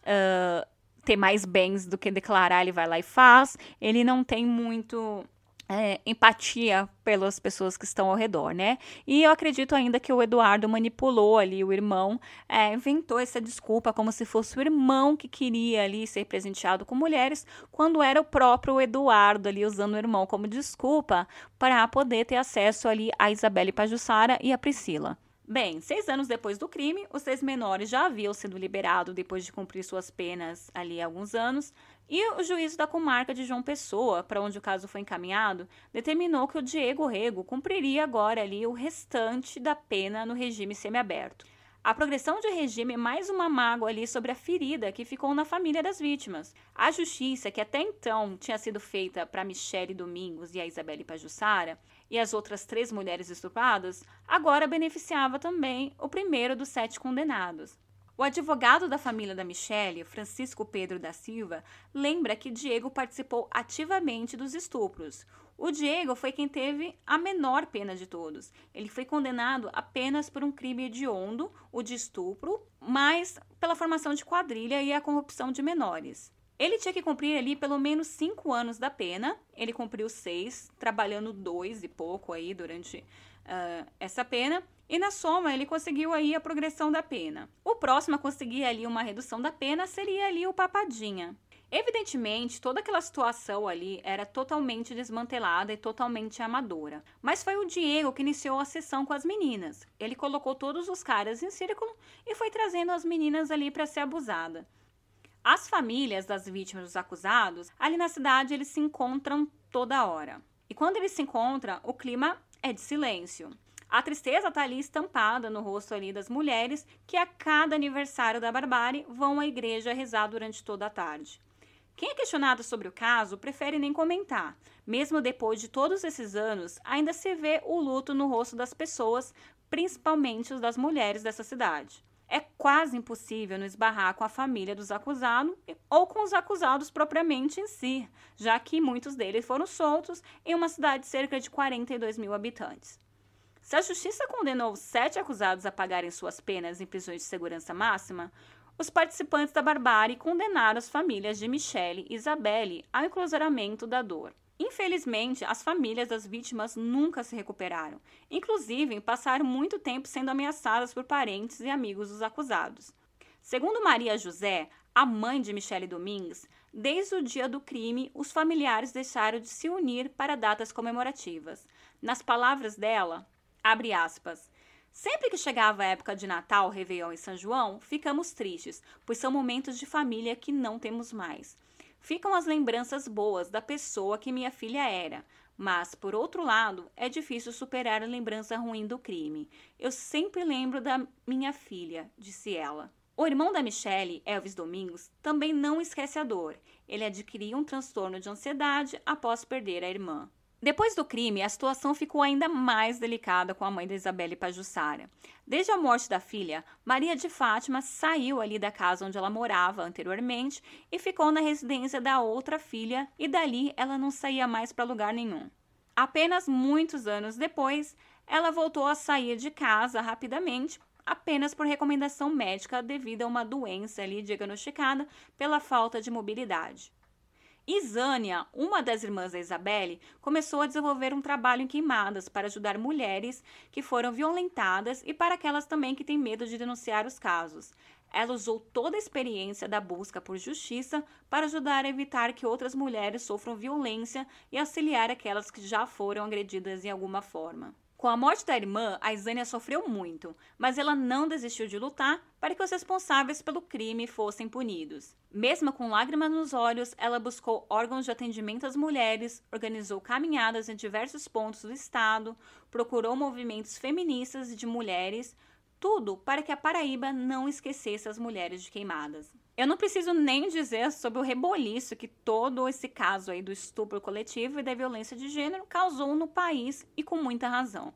uh, ter mais bens do que declarar, ele vai lá e faz. Ele não tem muito é, empatia pelas pessoas que estão ao redor, né? E eu acredito ainda que o Eduardo manipulou ali o irmão, é, inventou essa desculpa como se fosse o irmão que queria ali ser presenteado com mulheres, quando era o próprio Eduardo ali usando o irmão como desculpa para poder ter acesso ali a Isabelle Pajussara e a Priscila. Bem, seis anos depois do crime, os seis menores já haviam sido liberados depois de cumprir suas penas ali há alguns anos, e o juízo da comarca de João Pessoa, para onde o caso foi encaminhado, determinou que o Diego Rego cumpriria agora ali o restante da pena no regime semiaberto. A progressão de regime é mais uma mágoa ali sobre a ferida que ficou na família das vítimas. A justiça, que até então tinha sido feita para Michele Domingos e a Isabelle Pajussara, e as outras três mulheres estupradas, agora beneficiava também o primeiro dos sete condenados. O advogado da família da Michelle, Francisco Pedro da Silva, lembra que Diego participou ativamente dos estupros. O Diego foi quem teve a menor pena de todos. Ele foi condenado apenas por um crime hediondo, o de estupro, mas pela formação de quadrilha e a corrupção de menores. Ele tinha que cumprir ali pelo menos cinco anos da pena. Ele cumpriu seis, trabalhando dois e pouco aí durante uh, essa pena. E na soma ele conseguiu aí a progressão da pena. O próximo a conseguir ali uma redução da pena seria ali o Papadinha. Evidentemente, toda aquela situação ali era totalmente desmantelada e totalmente amadora. Mas foi o Diego que iniciou a sessão com as meninas. Ele colocou todos os caras em círculo e foi trazendo as meninas ali para ser abusada. As famílias das vítimas dos acusados, ali na cidade, eles se encontram toda hora. E quando eles se encontram, o clima é de silêncio. A tristeza está ali estampada no rosto ali das mulheres que a cada aniversário da barbárie vão à igreja rezar durante toda a tarde. Quem é questionado sobre o caso prefere nem comentar. Mesmo depois de todos esses anos, ainda se vê o luto no rosto das pessoas, principalmente os das mulheres dessa cidade é quase impossível não esbarrar com a família dos acusados ou com os acusados propriamente em si, já que muitos deles foram soltos em uma cidade de cerca de 42 mil habitantes. Se a justiça condenou sete acusados a pagarem suas penas em prisões de segurança máxima, os participantes da barbárie condenaram as famílias de Michele e Isabelle ao enclausuramento da dor. Infelizmente, as famílias das vítimas nunca se recuperaram. Inclusive, passaram muito tempo sendo ameaçadas por parentes e amigos dos acusados. Segundo Maria José, A mãe de Michele Domingues, desde o dia do crime, os familiares deixaram de se unir para datas comemorativas. Nas palavras dela, abre aspas, Sempre que chegava a época de Natal, Réveillon e São João, ficamos tristes, pois são momentos de família que não temos mais. Ficam as lembranças boas da pessoa que minha filha era, mas, por outro lado, é difícil superar a lembrança ruim do crime. Eu sempre lembro da minha filha, disse ela. O irmão da Michelle, Elvis Domingos, também não esquece a dor. Ele adquiriu um transtorno de ansiedade após perder a irmã. Depois do crime, a situação ficou ainda mais delicada com a mãe da Isabelle Pajussara. Desde a morte da filha, Maria de Fátima saiu ali da casa onde ela morava anteriormente e ficou na residência da outra filha, e dali ela não saía mais para lugar nenhum. Apenas muitos anos depois, ela voltou a sair de casa rapidamente, apenas por recomendação médica devido a uma doença ali diagnosticada pela falta de mobilidade. Isânia, uma das irmãs da Isabelle, começou a desenvolver um trabalho em queimadas para ajudar mulheres que foram violentadas e para aquelas também que têm medo de denunciar os casos. Ela usou toda a experiência da busca por justiça para ajudar a evitar que outras mulheres sofram violência e auxiliar aquelas que já foram agredidas em alguma forma. Com a morte da irmã, a Isânia sofreu muito, mas ela não desistiu de lutar para que os responsáveis pelo crime fossem punidos. Mesmo com lágrimas nos olhos, ela buscou órgãos de atendimento às mulheres, organizou caminhadas em diversos pontos do estado, procurou movimentos feministas de mulheres, tudo para que a Paraíba não esquecesse as mulheres de queimadas. Eu não preciso nem dizer sobre o reboliço que todo esse caso aí do estupro coletivo e da violência de gênero causou no país e com muita razão.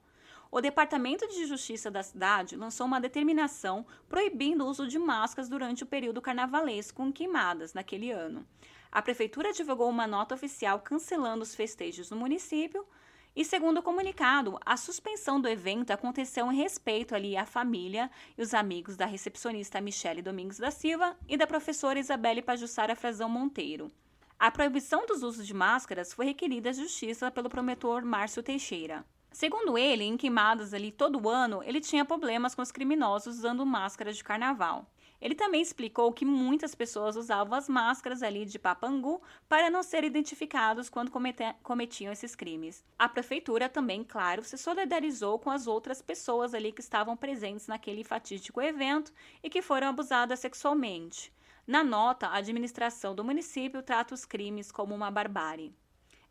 O Departamento de Justiça da cidade lançou uma determinação proibindo o uso de máscaras durante o período carnavalesco em queimadas naquele ano. A prefeitura divulgou uma nota oficial cancelando os festejos no município, e segundo o comunicado, a suspensão do evento aconteceu em respeito ali à família e os amigos da recepcionista Michele Domingos da Silva e da professora Isabelle Pajussara Frazão Monteiro. A proibição dos usos de máscaras foi requerida à justiça pelo promotor Márcio Teixeira. Segundo ele, em queimadas ali todo ano, ele tinha problemas com os criminosos usando máscaras de carnaval. Ele também explicou que muitas pessoas usavam as máscaras ali de papangu para não ser identificados quando cometiam esses crimes. A prefeitura também, claro, se solidarizou com as outras pessoas ali que estavam presentes naquele fatídico evento e que foram abusadas sexualmente. Na nota, a administração do município trata os crimes como uma barbárie.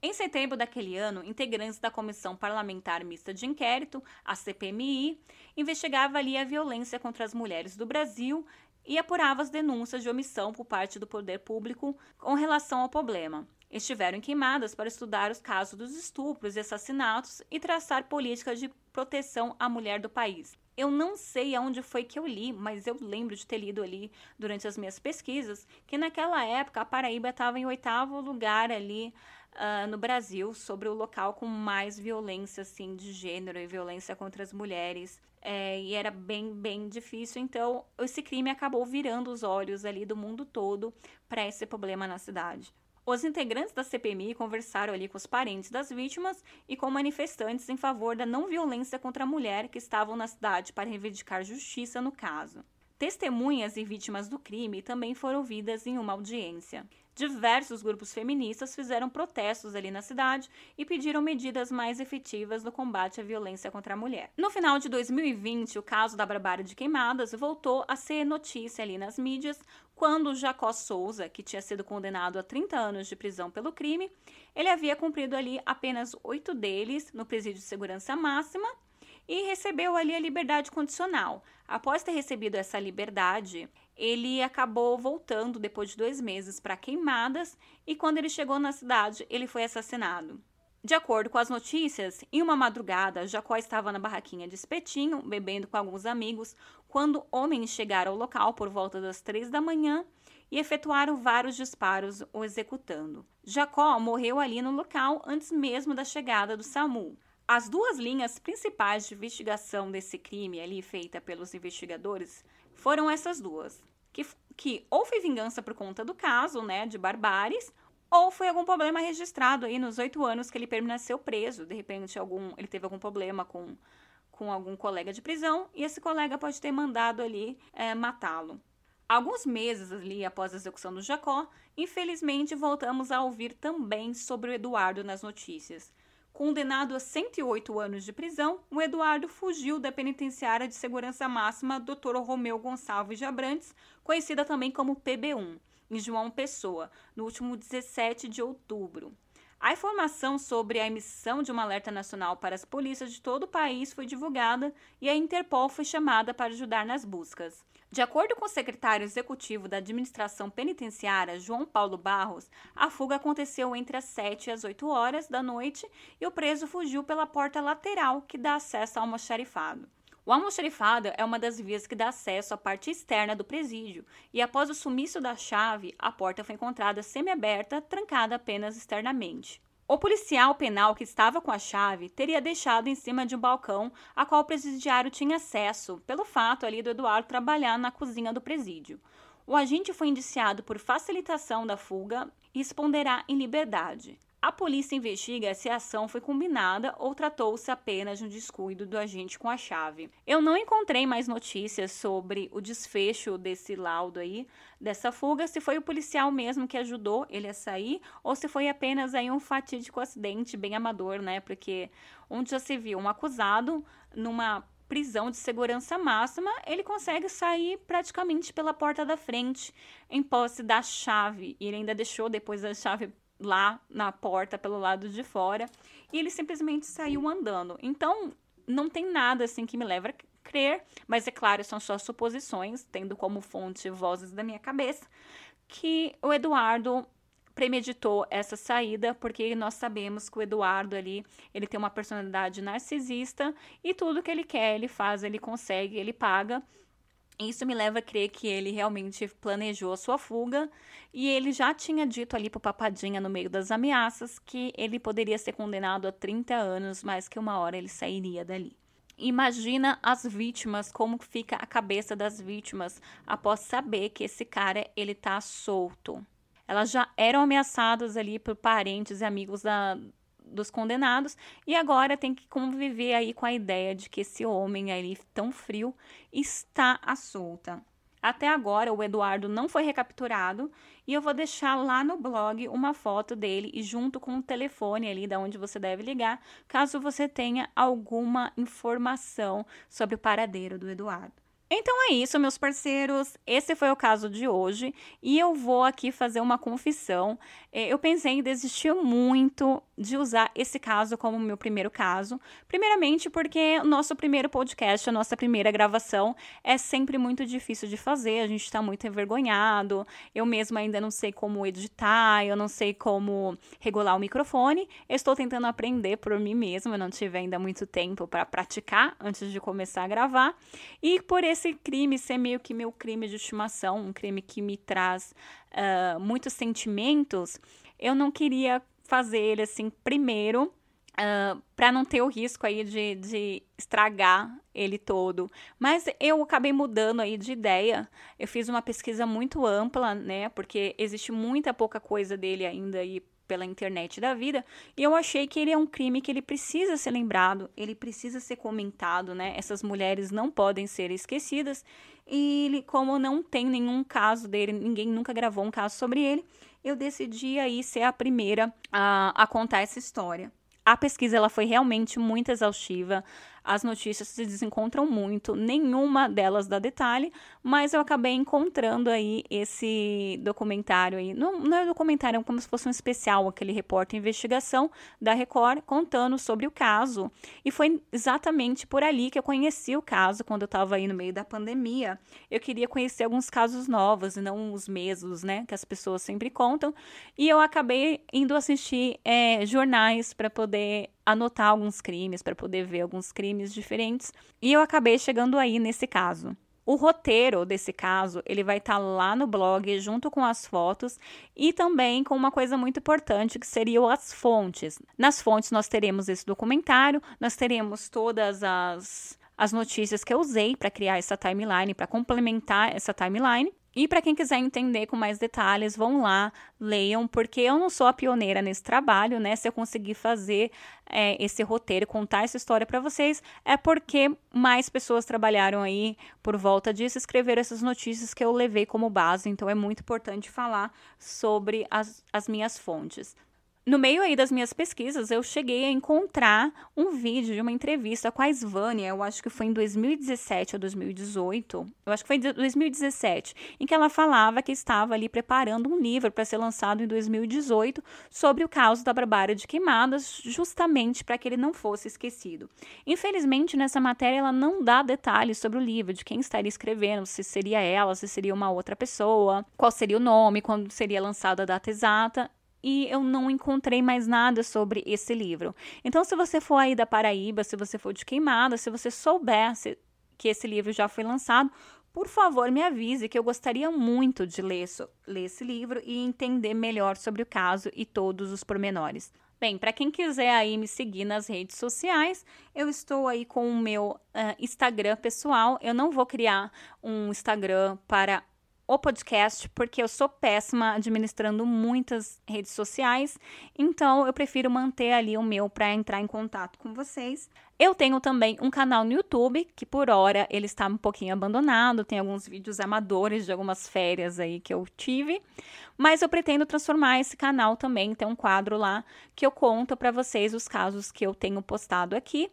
Em setembro daquele ano, integrantes da Comissão Parlamentar Mista de Inquérito, a CPMI, investigava ali a violência contra as mulheres do Brasil e apurava as denúncias de omissão por parte do poder público com relação ao problema. Estiveram queimadas para estudar os casos dos estupros e assassinatos e traçar políticas de proteção à mulher do país. Eu não sei aonde foi que eu li, mas eu lembro de ter lido ali durante as minhas pesquisas que naquela época a Paraíba estava em oitavo lugar ali uh, no Brasil sobre o local com mais violência assim de gênero e violência contra as mulheres. É, e era bem, bem difícil. Então, esse crime acabou virando os olhos ali do mundo todo para esse problema na cidade. Os integrantes da CPMI conversaram ali com os parentes das vítimas e com manifestantes em favor da não violência contra a mulher que estavam na cidade para reivindicar justiça no caso. Testemunhas e vítimas do crime também foram ouvidas em uma audiência. Diversos grupos feministas fizeram protestos ali na cidade e pediram medidas mais efetivas no combate à violência contra a mulher. No final de 2020, o caso da barbárie de queimadas voltou a ser notícia ali nas mídias quando Jacó Souza, que tinha sido condenado a 30 anos de prisão pelo crime, ele havia cumprido ali apenas oito deles no presídio de segurança máxima e recebeu ali a liberdade condicional. Após ter recebido essa liberdade, ele acabou voltando depois de dois meses para Queimadas e quando ele chegou na cidade, ele foi assassinado. De acordo com as notícias, em uma madrugada, Jacó estava na barraquinha de espetinho, bebendo com alguns amigos, quando homens chegaram ao local por volta das três da manhã e efetuaram vários disparos, o executando. Jacó morreu ali no local antes mesmo da chegada do SAMU. As duas linhas principais de investigação desse crime ali feita pelos investigadores foram essas duas, que, que ou foi vingança por conta do caso, né, de Barbares, ou foi algum problema registrado aí nos oito anos que ele permaneceu preso. De repente, algum, ele teve algum problema com, com algum colega de prisão e esse colega pode ter mandado ali é, matá-lo. Alguns meses ali após a execução do Jacó, infelizmente voltamos a ouvir também sobre o Eduardo nas notícias. Condenado a 108 anos de prisão, o Eduardo fugiu da penitenciária de segurança máxima Dr. Romeu Gonçalves de Abrantes, conhecida também como PB1, em João Pessoa, no último 17 de outubro. A informação sobre a emissão de um alerta nacional para as polícias de todo o país foi divulgada e a Interpol foi chamada para ajudar nas buscas. De acordo com o secretário executivo da Administração Penitenciária, João Paulo Barros, a fuga aconteceu entre as 7 e as 8 horas da noite e o preso fugiu pela porta lateral que dá acesso ao almoxarifado. O almoxarifado é uma das vias que dá acesso à parte externa do presídio, e após o sumiço da chave, a porta foi encontrada semiaberta, trancada apenas externamente. O policial penal que estava com a chave teria deixado em cima de um balcão a qual o presidiário tinha acesso, pelo fato ali do Eduardo trabalhar na cozinha do presídio. O agente foi indiciado por facilitação da fuga e responderá em liberdade. A polícia investiga se a ação foi combinada ou tratou-se apenas de um descuido do agente com a chave. Eu não encontrei mais notícias sobre o desfecho desse laudo aí, dessa fuga, se foi o policial mesmo que ajudou ele a sair ou se foi apenas aí um fatídico acidente bem amador, né? Porque onde já se viu um acusado numa prisão de segurança máxima, ele consegue sair praticamente pela porta da frente, em posse da chave. E ele ainda deixou depois da chave lá na porta pelo lado de fora e ele simplesmente saiu andando. Então, não tem nada assim que me leva a crer, mas é claro, são só suposições, tendo como fonte vozes da minha cabeça, que o Eduardo premeditou essa saída, porque nós sabemos que o Eduardo ali, ele tem uma personalidade narcisista e tudo que ele quer, ele faz, ele consegue, ele paga. Isso me leva a crer que ele realmente planejou a sua fuga e ele já tinha dito ali pro Papadinha no meio das ameaças que ele poderia ser condenado a 30 anos, mas que uma hora ele sairia dali. Imagina as vítimas, como fica a cabeça das vítimas após saber que esse cara ele tá solto. Elas já eram ameaçadas ali por parentes e amigos da, dos condenados e agora tem que conviver aí com a ideia de que esse homem aí tão frio está à solta. Até agora o Eduardo não foi recapturado e eu vou deixar lá no blog uma foto dele e junto com o telefone ali da onde você deve ligar, caso você tenha alguma informação sobre o paradeiro do Eduardo. Então é isso, meus parceiros. Esse foi o caso de hoje e eu vou aqui fazer uma confissão. É, eu pensei em desistir muito de usar esse caso como meu primeiro caso. Primeiramente, porque o nosso primeiro podcast, a nossa primeira gravação, é sempre muito difícil de fazer. A gente está muito envergonhado. Eu mesma ainda não sei como editar, eu não sei como regular o microfone. Eu estou tentando aprender por mim mesma. Eu não tive ainda muito tempo para praticar antes de começar a gravar. E por esse esse crime ser meio que meu crime de estimação, um crime que me traz uh, muitos sentimentos, eu não queria fazer ele assim primeiro. Uh, ah, para não ter o risco aí de, de estragar ele todo. Mas eu acabei mudando aí de ideia. Eu fiz uma pesquisa muito ampla, né? Porque existe muita pouca coisa dele ainda aí pela internet da vida, e eu achei que ele é um crime que ele precisa ser lembrado, ele precisa ser comentado, né? Essas mulheres não podem ser esquecidas. E ele, como não tem nenhum caso dele, ninguém nunca gravou um caso sobre ele, eu decidi aí ser a primeira a, a contar essa história. A pesquisa ela foi realmente muito exaustiva as notícias se desencontram muito, nenhuma delas dá detalhe, mas eu acabei encontrando aí esse documentário aí, não, não é documentário, é como se fosse um especial, aquele repórter investigação da Record contando sobre o caso, e foi exatamente por ali que eu conheci o caso, quando eu estava aí no meio da pandemia, eu queria conhecer alguns casos novos, e não os mesmos, né, que as pessoas sempre contam, e eu acabei indo assistir é, jornais para poder anotar alguns crimes, para poder ver alguns crimes diferentes. E eu acabei chegando aí nesse caso. O roteiro desse caso, ele vai estar tá lá no blog junto com as fotos e também com uma coisa muito importante que seriam as fontes. Nas fontes nós teremos esse documentário, nós teremos todas as as notícias que eu usei para criar essa timeline, para complementar essa timeline. E para quem quiser entender com mais detalhes, vão lá, leiam, porque eu não sou a pioneira nesse trabalho, né? Se eu conseguir fazer é, esse roteiro, contar essa história para vocês, é porque mais pessoas trabalharam aí por volta disso, escreveram essas notícias que eu levei como base. Então é muito importante falar sobre as, as minhas fontes. No meio aí das minhas pesquisas, eu cheguei a encontrar um vídeo de uma entrevista com a Svânia, eu acho que foi em 2017 ou 2018, eu acho que foi em 2017, em que ela falava que estava ali preparando um livro para ser lançado em 2018 sobre o caso da Barbárie de Queimadas, justamente para que ele não fosse esquecido. Infelizmente, nessa matéria, ela não dá detalhes sobre o livro, de quem estaria escrevendo, se seria ela, se seria uma outra pessoa, qual seria o nome, quando seria lançada a data exata e eu não encontrei mais nada sobre esse livro. Então, se você for aí da Paraíba, se você for de Queimada, se você soubesse que esse livro já foi lançado, por favor, me avise que eu gostaria muito de ler, ler esse livro e entender melhor sobre o caso e todos os pormenores. Bem, para quem quiser aí me seguir nas redes sociais, eu estou aí com o meu uh, Instagram pessoal. Eu não vou criar um Instagram para o podcast, porque eu sou péssima administrando muitas redes sociais, então eu prefiro manter ali o meu para entrar em contato com vocês. Eu tenho também um canal no YouTube, que por hora ele está um pouquinho abandonado, tem alguns vídeos amadores de algumas férias aí que eu tive, mas eu pretendo transformar esse canal também, tem um quadro lá que eu conto para vocês os casos que eu tenho postado aqui.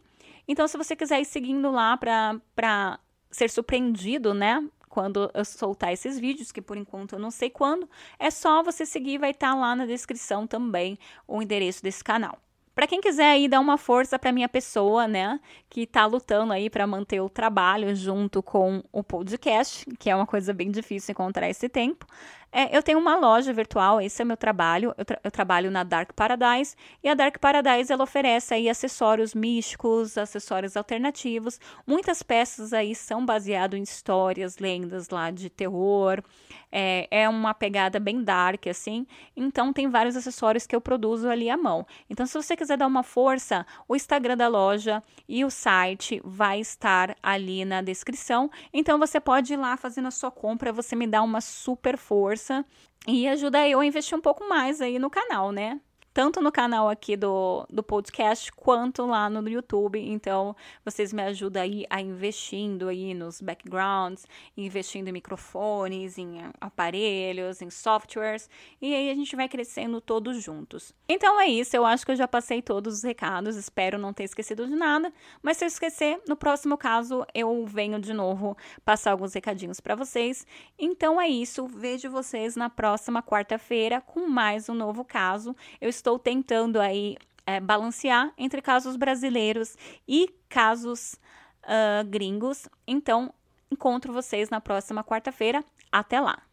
Então, se você quiser ir seguindo lá para ser surpreendido, né, quando eu soltar esses vídeos, que por enquanto eu não sei quando, é só você seguir, vai estar tá lá na descrição também o endereço desse canal. Para quem quiser aí dar uma força para minha pessoa, né, que está lutando aí para manter o trabalho junto com o podcast, que é uma coisa bem difícil encontrar esse tempo, é, eu tenho uma loja virtual, esse é meu trabalho. Eu, tra eu, trabalho na Dark Paradise e a Dark Paradise ela oferece aí acessórios místicos, acessórios alternativos. Muitas peças aí são baseadas em histórias, lendas lá de terror. É, é uma pegada bem dark assim. Então tem vários acessórios que eu produzo ali à mão. Então se você quiser dar uma força, o Instagram da loja e o site vai estar ali na descrição. Então você pode ir lá fazendo a sua compra, você me dá uma super força força e ajuda eu a investir um pouco mais aí no canal, né? Tanto no canal aqui do, do podcast quanto lá no YouTube. Então, vocês me ajudam aí a investindo aí nos backgrounds, investindo em microfones, em aparelhos, em softwares, e aí a gente vai crescendo todos juntos. Então é isso, eu acho que eu já passei todos os recados, espero não ter esquecido de nada, mas se eu esquecer, no próximo caso eu venho de novo passar alguns recadinhos para vocês. Então é isso, vejo vocês na próxima quarta-feira com mais um novo caso. Eu estou tentando aí é, balancear entre casos brasileiros e casos uh, gringos. Então, encontro vocês na próxima quarta-feira. Até lá!